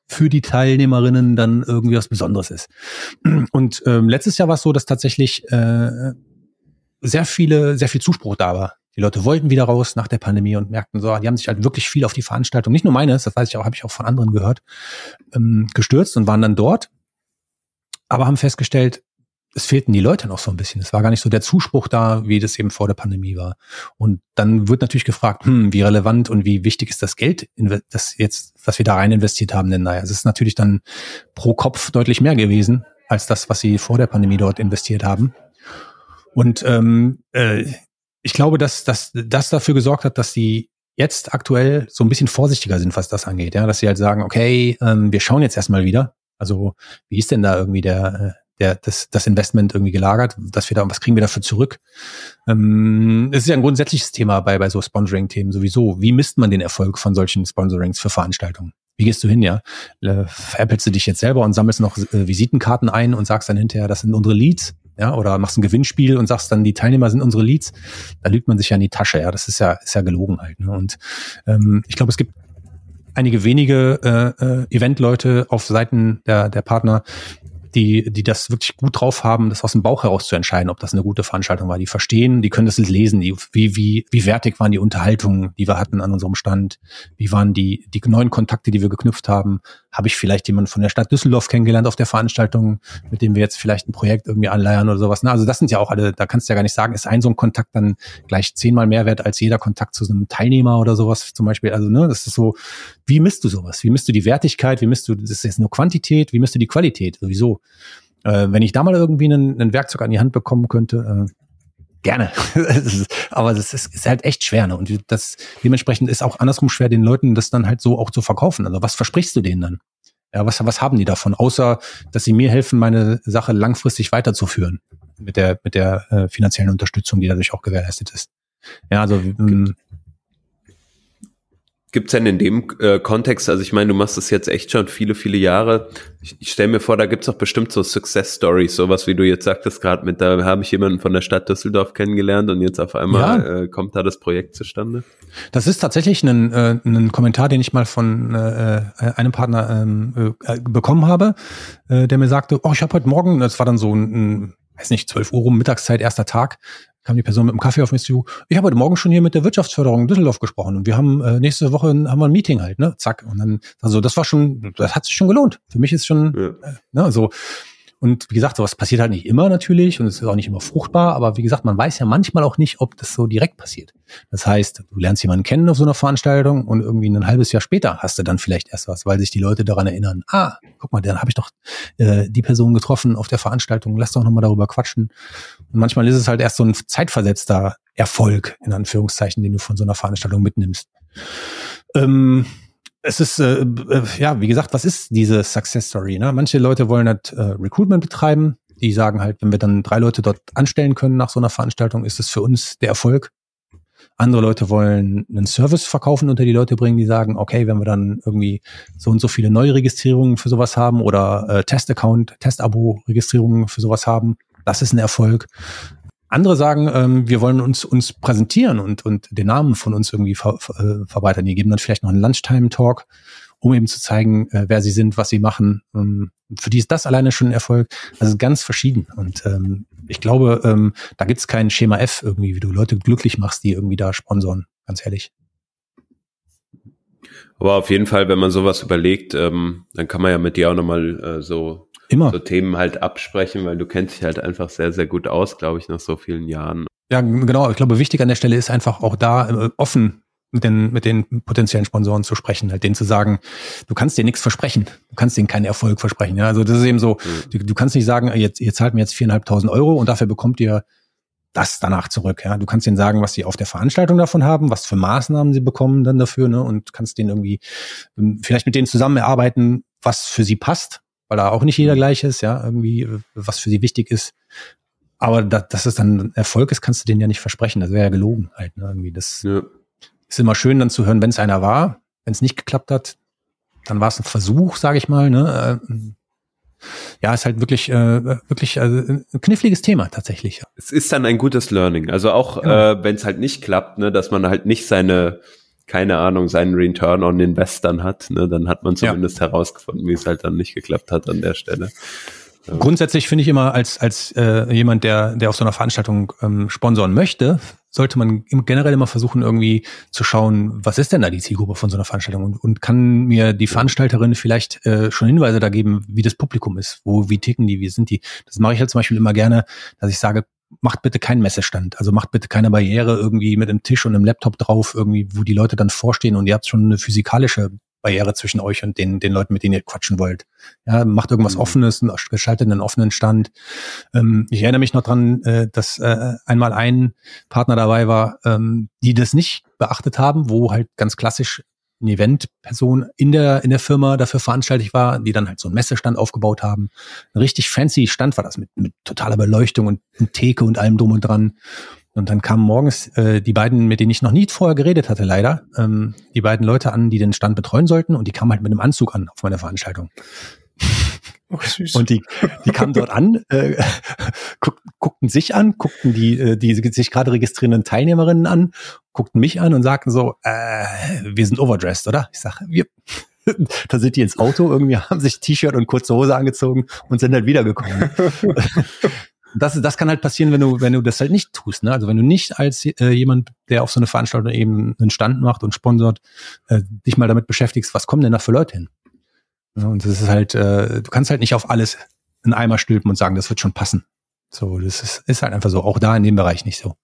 für die Teilnehmerinnen dann irgendwie was Besonderes ist. Und ähm, letztes Jahr war es so, dass tatsächlich äh, sehr viele, sehr viel Zuspruch da war. Die Leute wollten wieder raus nach der Pandemie und merkten so, die haben sich halt wirklich viel auf die Veranstaltung, nicht nur meines, das weiß ich auch, habe ich auch von anderen gehört, ähm, gestürzt und waren dann dort, aber haben festgestellt, es fehlten die Leute noch so ein bisschen. Es war gar nicht so der Zuspruch da, wie das eben vor der Pandemie war. Und dann wird natürlich gefragt, hm, wie relevant und wie wichtig ist das Geld, das jetzt, was wir da rein investiert haben, denn naja, es ist natürlich dann pro Kopf deutlich mehr gewesen als das, was sie vor der Pandemie dort investiert haben. Und ähm, äh, ich glaube, dass, dass das dafür gesorgt hat, dass sie jetzt aktuell so ein bisschen vorsichtiger sind, was das angeht. Ja, dass sie halt sagen, okay, ähm, wir schauen jetzt erstmal wieder, Also wie ist denn da irgendwie der, äh, der, das, das Investment irgendwie gelagert, dass wir da, was kriegen wir dafür zurück? Ähm, es ist ja ein grundsätzliches Thema bei, bei so Sponsoring-Themen sowieso. Wie misst man den Erfolg von solchen Sponsorings für Veranstaltungen? Wie gehst du hin, ja? Äh, veräppelst du dich jetzt selber und sammelst noch äh, Visitenkarten ein und sagst dann hinterher, das sind unsere Leads? Ja, oder machst ein Gewinnspiel und sagst dann, die Teilnehmer sind unsere Leads, da lügt man sich ja in die Tasche, ja. Das ist ja, ist ja gelogen halt. Ne? Und ähm, ich glaube, es gibt einige wenige äh, äh, Eventleute auf Seiten der, der Partner, die, die das wirklich gut drauf haben, das aus dem Bauch heraus zu entscheiden, ob das eine gute Veranstaltung war. Die verstehen, die können das lesen, die, wie, wie, wie wertig waren die Unterhaltungen, die wir hatten an unserem Stand, wie waren die, die neuen Kontakte, die wir geknüpft haben. Habe ich vielleicht jemanden von der Stadt Düsseldorf kennengelernt auf der Veranstaltung, mit dem wir jetzt vielleicht ein Projekt irgendwie anleiern oder sowas. Na, also das sind ja auch alle, da kannst du ja gar nicht sagen, ist ein so ein Kontakt dann gleich zehnmal mehr wert als jeder Kontakt zu so einem Teilnehmer oder sowas zum Beispiel. Also, ne, das ist so, wie misst du sowas? Wie misst du die Wertigkeit? Wie misst du, das ist jetzt nur Quantität? Wie misst du die Qualität? Sowieso. Äh, wenn ich da mal irgendwie einen Werkzeug an die Hand bekommen könnte, äh, gerne. aber das ist, ist halt echt schwer. Ne? Und das dementsprechend ist auch andersrum schwer, den Leuten das dann halt so auch zu verkaufen. Also was versprichst du denen dann? Ja, was, was haben die davon? Außer, dass sie mir helfen, meine Sache langfristig weiterzuführen mit der, mit der äh, finanziellen Unterstützung, die dadurch auch gewährleistet ist. Ja, also ähm, Gibt es denn in dem äh, Kontext, also ich meine, du machst das jetzt echt schon viele, viele Jahre. Ich, ich stelle mir vor, da gibt's auch bestimmt so Success Stories, sowas wie du jetzt sagtest gerade mit, da habe ich jemanden von der Stadt Düsseldorf kennengelernt und jetzt auf einmal ja. äh, kommt da das Projekt zustande. Das ist tatsächlich ein, äh, ein Kommentar, den ich mal von äh, einem Partner ähm, äh, bekommen habe, äh, der mir sagte, oh, ich habe heute Morgen, das war dann so ein, ein weiß nicht, 12 Uhr rum, Mittagszeit, erster Tag, kam die Person mit dem Kaffee auf mich zu. Ich habe heute Morgen schon hier mit der Wirtschaftsförderung in Düsseldorf gesprochen und wir haben äh, nächste Woche haben wir ein Meeting halt, ne? Zack. Und dann, also das war schon, das hat sich schon gelohnt. Für mich ist schon, ja. äh, ne, so. Und wie gesagt, sowas passiert halt nicht immer natürlich und es ist auch nicht immer fruchtbar, aber wie gesagt, man weiß ja manchmal auch nicht, ob das so direkt passiert. Das heißt, du lernst jemanden kennen auf so einer Veranstaltung und irgendwie ein halbes Jahr später hast du dann vielleicht erst was, weil sich die Leute daran erinnern, ah, guck mal, dann habe ich doch äh, die Person getroffen auf der Veranstaltung, lass doch nochmal darüber quatschen. Und manchmal ist es halt erst so ein zeitversetzter Erfolg, in Anführungszeichen, den du von so einer Veranstaltung mitnimmst. Ähm, es ist, äh, äh, ja, wie gesagt, was ist diese Success Story? Ne? Manche Leute wollen halt äh, Recruitment betreiben. Die sagen halt, wenn wir dann drei Leute dort anstellen können nach so einer Veranstaltung, ist es für uns der Erfolg. Andere Leute wollen einen Service verkaufen unter die Leute bringen, die sagen, okay, wenn wir dann irgendwie so und so viele Neuregistrierungen für sowas haben oder äh, Test-Account, Test-Abo-Registrierungen für sowas haben, das ist ein Erfolg. Andere sagen, ähm, wir wollen uns, uns präsentieren und, und den Namen von uns irgendwie ver, ver, äh, verbreitern. Die geben dann vielleicht noch einen Lunchtime-Talk, um eben zu zeigen, äh, wer sie sind, was sie machen. Ähm, für die ist das alleine schon ein Erfolg. Also ganz verschieden. Und ähm, ich glaube, ähm, da gibt's kein Schema F irgendwie, wie du Leute glücklich machst, die irgendwie da sponsoren. Ganz ehrlich. Aber auf jeden Fall, wenn man sowas überlegt, ähm, dann kann man ja mit dir auch nochmal äh, so Immer. so Themen halt absprechen, weil du kennst dich halt einfach sehr, sehr gut aus, glaube ich, nach so vielen Jahren. Ja, genau. Ich glaube, wichtig an der Stelle ist einfach auch da äh, offen mit den, mit den potenziellen Sponsoren zu sprechen, halt denen zu sagen, du kannst dir nichts versprechen, du kannst denen keinen Erfolg versprechen. Ja? Also das ist eben so, mhm. du, du, kannst nicht sagen, jetzt, ihr zahlt mir jetzt viereinhalbtausend Euro und dafür bekommt ihr das danach zurück. Ja? Du kannst denen sagen, was sie auf der Veranstaltung davon haben, was für Maßnahmen sie bekommen dann dafür, ne? Und kannst denen irgendwie ähm, vielleicht mit denen zusammen erarbeiten, was für sie passt, weil da auch nicht jeder mhm. gleich ist, ja, irgendwie, was für sie wichtig ist. Aber da, dass es dann Erfolg ist, kannst du denen ja nicht versprechen. Das wäre ja gelogen halt. Ne? Irgendwie das ja. ist immer schön dann zu hören, wenn es einer war. Wenn es nicht geklappt hat, dann war es ein Versuch, sage ich mal. Ne? Äh, ja, ist halt wirklich, äh, wirklich also ein kniffliges Thema tatsächlich. Es ist dann ein gutes Learning. Also auch genau. äh, wenn es halt nicht klappt, ne, dass man halt nicht seine keine Ahnung, seinen Return on Invest dann hat, ne, dann hat man zumindest ja. herausgefunden, wie es halt dann nicht geklappt hat an der Stelle. Grundsätzlich finde ich immer, als, als äh, jemand, der, der auf so einer Veranstaltung ähm, sponsoren möchte, sollte man generell immer versuchen, irgendwie zu schauen, was ist denn da die Zielgruppe von so einer Veranstaltung und, und kann mir die Veranstalterin vielleicht äh, schon Hinweise da geben, wie das Publikum ist, wo, wie ticken die, wie sind die. Das mache ich halt zum Beispiel immer gerne, dass ich sage, macht bitte keinen Messestand. Also macht bitte keine Barriere irgendwie mit einem Tisch und einem Laptop drauf, irgendwie, wo die Leute dann vorstehen und ihr habt schon eine physikalische Barriere zwischen euch und den, den Leuten, mit denen ihr quatschen wollt. Ja, macht irgendwas mhm. Offenes, gestaltet einen offenen Stand. Ähm, ich erinnere mich noch dran, äh, dass äh, einmal ein Partner dabei war, ähm, die das nicht beachtet haben, wo halt ganz klassisch eine Eventperson in der, in der Firma dafür veranstaltet war, die dann halt so einen Messestand aufgebaut haben. Ein richtig fancy Stand war das mit, mit totaler Beleuchtung und Theke und allem drum und dran. Und dann kamen morgens äh, die beiden, mit denen ich noch nie vorher geredet hatte, leider, ähm, die beiden Leute an, die den Stand betreuen sollten und die kamen halt mit einem Anzug an auf meiner Veranstaltung. Oh. Und die, die kamen dort an, äh, guck, guckten sich an, guckten die, äh, die sich gerade registrierenden Teilnehmerinnen an, guckten mich an und sagten so, äh, wir sind overdressed, oder? Ich sage, wir. da sind die ins Auto, irgendwie haben sich T-Shirt und kurze Hose angezogen und sind halt wiedergekommen. das, das kann halt passieren, wenn du, wenn du das halt nicht tust. Ne? Also wenn du nicht als äh, jemand, der auf so eine Veranstaltung eben einen Stand macht und sponsort, äh, dich mal damit beschäftigst, was kommen denn da für Leute hin? Ja, und das ist halt, äh, du kannst halt nicht auf alles einen Eimer stülpen und sagen, das wird schon passen. So, das ist, ist halt einfach so. Auch da in dem Bereich nicht so.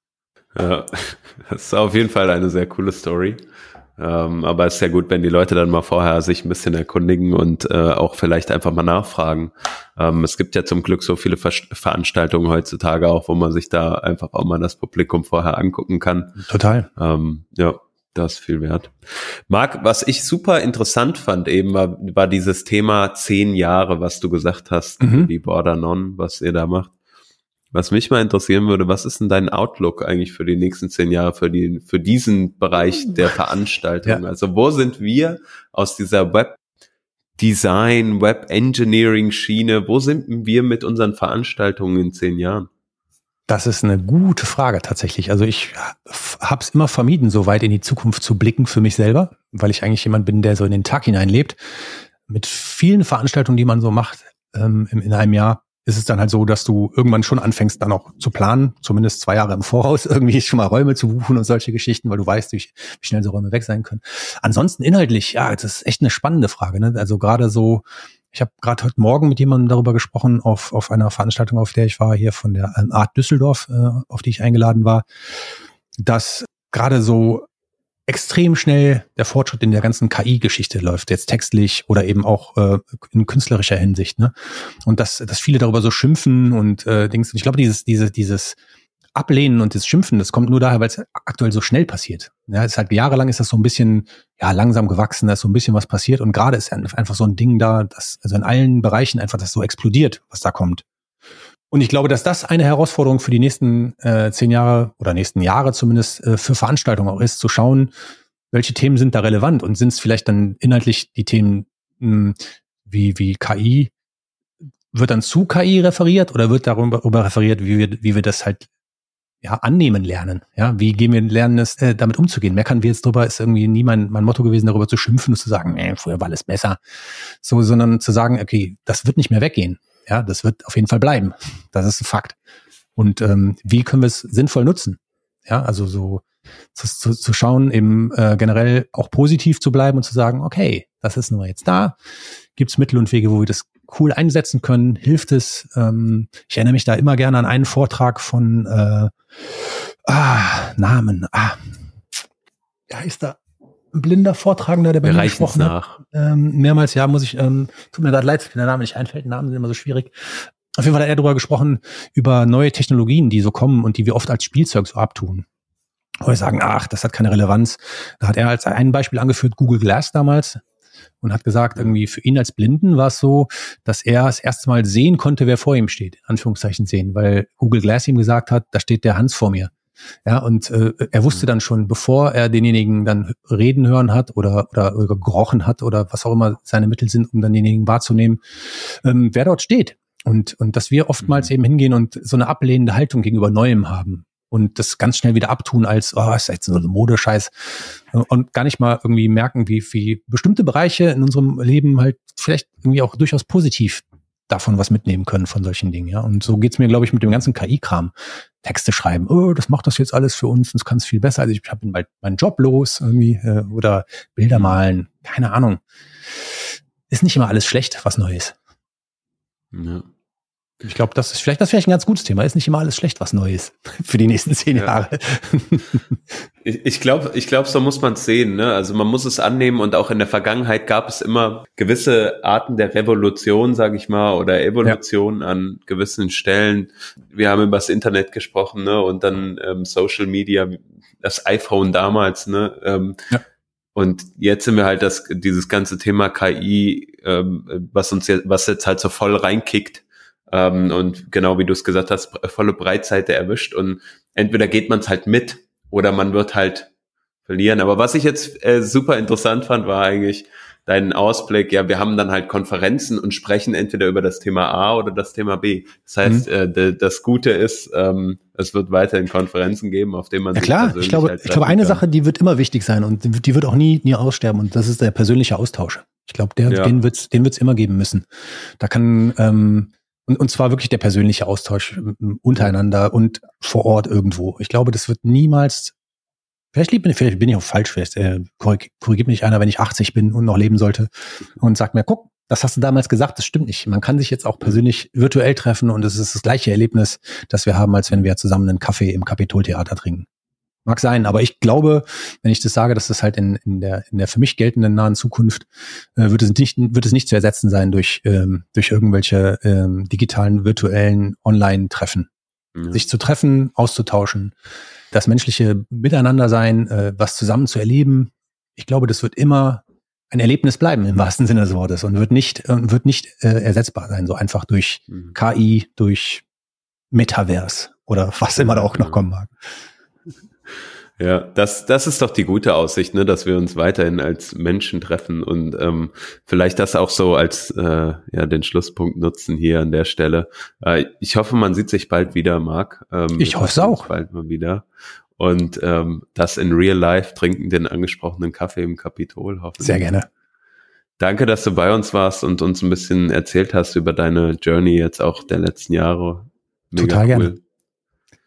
Ja, das ist auf jeden Fall eine sehr coole Story. Ähm, aber es ist ja gut, wenn die Leute dann mal vorher sich ein bisschen erkundigen und äh, auch vielleicht einfach mal nachfragen. Ähm, es gibt ja zum Glück so viele Ver Veranstaltungen heutzutage auch, wo man sich da einfach auch mal das Publikum vorher angucken kann. Total. Ähm, ja, das ist viel wert. Marc, was ich super interessant fand eben, war, war dieses Thema zehn Jahre, was du gesagt hast, mhm. die Border Non, was ihr da macht. Was mich mal interessieren würde, was ist denn dein Outlook eigentlich für die nächsten zehn Jahre, für, die, für diesen Bereich der Veranstaltung? Ja. Also wo sind wir aus dieser Web Design, Web Engineering Schiene, wo sind wir mit unseren Veranstaltungen in zehn Jahren? Das ist eine gute Frage tatsächlich. Also ich habe es immer vermieden, so weit in die Zukunft zu blicken für mich selber, weil ich eigentlich jemand bin, der so in den Tag hineinlebt. Mit vielen Veranstaltungen, die man so macht ähm, in einem Jahr, ist es dann halt so, dass du irgendwann schon anfängst, dann auch zu planen, zumindest zwei Jahre im Voraus, irgendwie schon mal Räume zu buchen und solche Geschichten, weil du weißt, wie, schnell so Räume weg sein können. Ansonsten inhaltlich, ja, das ist echt eine spannende Frage. Ne? Also gerade so, ich habe gerade heute Morgen mit jemandem darüber gesprochen, auf, auf einer Veranstaltung, auf der ich war, hier von der ähm, Art Düsseldorf, äh, auf die ich eingeladen war, dass gerade so extrem schnell der Fortschritt in der ganzen KI-Geschichte läuft, jetzt textlich oder eben auch äh, in künstlerischer Hinsicht. Ne? Und dass, dass viele darüber so schimpfen und äh, Dings. Und ich glaube, dieses, diese, dieses Ablehnen und das Schimpfen, das kommt nur daher, weil es aktuell so schnell passiert. Ja, es ist halt jahrelang ist das so ein bisschen ja langsam gewachsen, da ist so ein bisschen was passiert und gerade ist einfach so ein Ding da, dass also in allen Bereichen einfach das so explodiert, was da kommt. Und ich glaube, dass das eine Herausforderung für die nächsten äh, zehn Jahre oder nächsten Jahre zumindest äh, für Veranstaltungen auch ist, zu schauen, welche Themen sind da relevant und sind es vielleicht dann inhaltlich die Themen mh, hm, wie, wie KI, wird dann zu KI referiert oder wird darüber referiert, wie wir, wie wir das halt ja, annehmen lernen. Ja, wie gehen wir lernen, es, äh, damit umzugehen? Meckern wir jetzt drüber, ist irgendwie nie mein, mein Motto gewesen, darüber zu schimpfen und zu sagen, nee, früher war alles besser. So, sondern zu sagen, okay, das wird nicht mehr weggehen. Ja, das wird auf jeden Fall bleiben. Das ist ein Fakt. Und ähm, wie können wir es sinnvoll nutzen? Ja, also so zu, zu, zu schauen, eben äh, generell auch positiv zu bleiben und zu sagen, okay, das ist nun mal jetzt da. Gibt es Mittel und Wege, wo wir das cool einsetzen können? Hilft es? Ähm, ich erinnere mich da immer gerne an einen Vortrag von äh, ah, Namen. Ah, ja, ist da ein blinder Vortragender, der bei mir gesprochen nach. hat. Ähm, mehrmals, ja, muss ich, ähm, tut mir leid, wenn der Name nicht einfällt, Namen sind immer so schwierig. Auf jeden Fall hat er darüber gesprochen, über neue Technologien, die so kommen und die wir oft als Spielzeug so abtun. Wo wir sagen, ach, das hat keine Relevanz. Da hat er als ein Beispiel angeführt, Google Glass damals und hat gesagt, irgendwie für ihn als Blinden war es so, dass er das erste Mal sehen konnte, wer vor ihm steht, Anführungszeichen sehen, weil Google Glass ihm gesagt hat, da steht der Hans vor mir. Ja, und äh, er wusste dann schon, bevor er denjenigen dann reden hören hat oder, oder, oder gerochen hat oder was auch immer seine Mittel sind, um dann denjenigen wahrzunehmen, ähm, wer dort steht. Und, und dass wir oftmals mhm. eben hingehen und so eine ablehnende Haltung gegenüber Neuem haben und das ganz schnell wieder abtun als, oh, ist jetzt so ein Modescheiß und gar nicht mal irgendwie merken, wie, wie bestimmte Bereiche in unserem Leben halt vielleicht irgendwie auch durchaus positiv davon was mitnehmen können von solchen Dingen, ja. Und so geht's mir, glaube ich, mit dem ganzen KI-Kram. Texte schreiben, oh, das macht das jetzt alles für uns, das kann es viel besser. Also ich habe bald meinen Job los irgendwie äh, oder Bilder mhm. malen, keine Ahnung. Ist nicht immer alles schlecht, was neu ist. Ja. Ich glaube, das ist vielleicht, das ist vielleicht ein ganz gutes Thema. Ist nicht immer alles schlecht, was neu ist für die nächsten zehn ja. Jahre. ich glaube, ich glaube, so muss man es sehen. Ne? Also man muss es annehmen und auch in der Vergangenheit gab es immer gewisse Arten der Revolution, sage ich mal, oder Evolution ja. an gewissen Stellen. Wir haben über das Internet gesprochen ne? und dann ähm, Social Media, das iPhone damals. Ne? Ähm, ja Und jetzt sind wir halt das, dieses ganze Thema KI, ähm, was uns jetzt, was jetzt halt so voll reinkickt. Ähm, und genau wie du es gesagt hast, volle Breitseite erwischt. Und entweder geht man es halt mit oder man wird halt verlieren. Aber was ich jetzt äh, super interessant fand, war eigentlich, deinen Ausblick, ja, wir haben dann halt Konferenzen und sprechen entweder über das Thema A oder das Thema B. Das heißt, mhm. äh, das Gute ist, ähm, es wird weiterhin Konferenzen geben, auf denen man ja, klar, ich glaube, halt ich glaube, eine kann. Sache, die wird immer wichtig sein und die wird auch nie, nie aussterben und das ist der persönliche Austausch. Ich glaube, der, ja. den wird's, den wird's immer geben müssen. Da kann ähm, und, und zwar wirklich der persönliche Austausch untereinander und vor Ort irgendwo. Ich glaube, das wird niemals Vielleicht, lieb, vielleicht bin ich auch falsch, vielleicht äh, korrigiert mich einer, wenn ich 80 bin und noch leben sollte und sagt mir, guck, das hast du damals gesagt, das stimmt nicht. Man kann sich jetzt auch persönlich virtuell treffen und es ist das gleiche Erlebnis, das wir haben, als wenn wir zusammen einen Kaffee im Kapitoltheater trinken. Mag sein, aber ich glaube, wenn ich das sage, dass das halt in, in, der, in der für mich geltenden nahen Zukunft äh, wird, es nicht, wird es nicht zu ersetzen sein durch, ähm, durch irgendwelche ähm, digitalen, virtuellen Online-Treffen. Mhm. Sich zu treffen, auszutauschen, das menschliche Miteinander sein, äh, was zusammen zu erleben. Ich glaube, das wird immer ein Erlebnis bleiben im wahrsten Sinne des Wortes und wird nicht wird nicht äh, ersetzbar sein, so einfach durch mhm. KI, durch Metaverse oder was immer da auch noch kommen mag. Ja, das, das ist doch die gute Aussicht, ne, dass wir uns weiterhin als Menschen treffen und ähm, vielleicht das auch so als äh, ja den Schlusspunkt nutzen hier an der Stelle. Äh, ich hoffe, man sieht sich bald wieder, Marc. Ähm, ich hoffe es auch. Bald mal wieder. Und ähm, das in real life trinken den angesprochenen Kaffee im Kapitol. Hoffentlich. Sehr gerne. Danke, dass du bei uns warst und uns ein bisschen erzählt hast über deine Journey jetzt auch der letzten Jahre. Mega Total cool. gerne.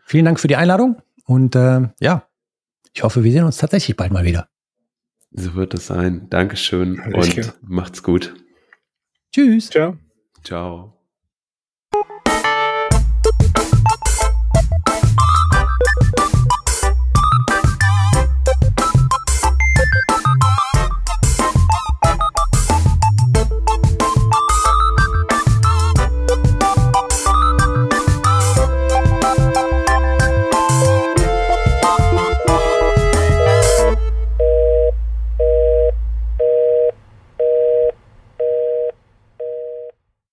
Vielen Dank für die Einladung und äh, ja, ich hoffe, wir sehen uns tatsächlich bald mal wieder. So wird es sein. Dankeschön Alles und klar. macht's gut. Tschüss. Ciao. Ciao.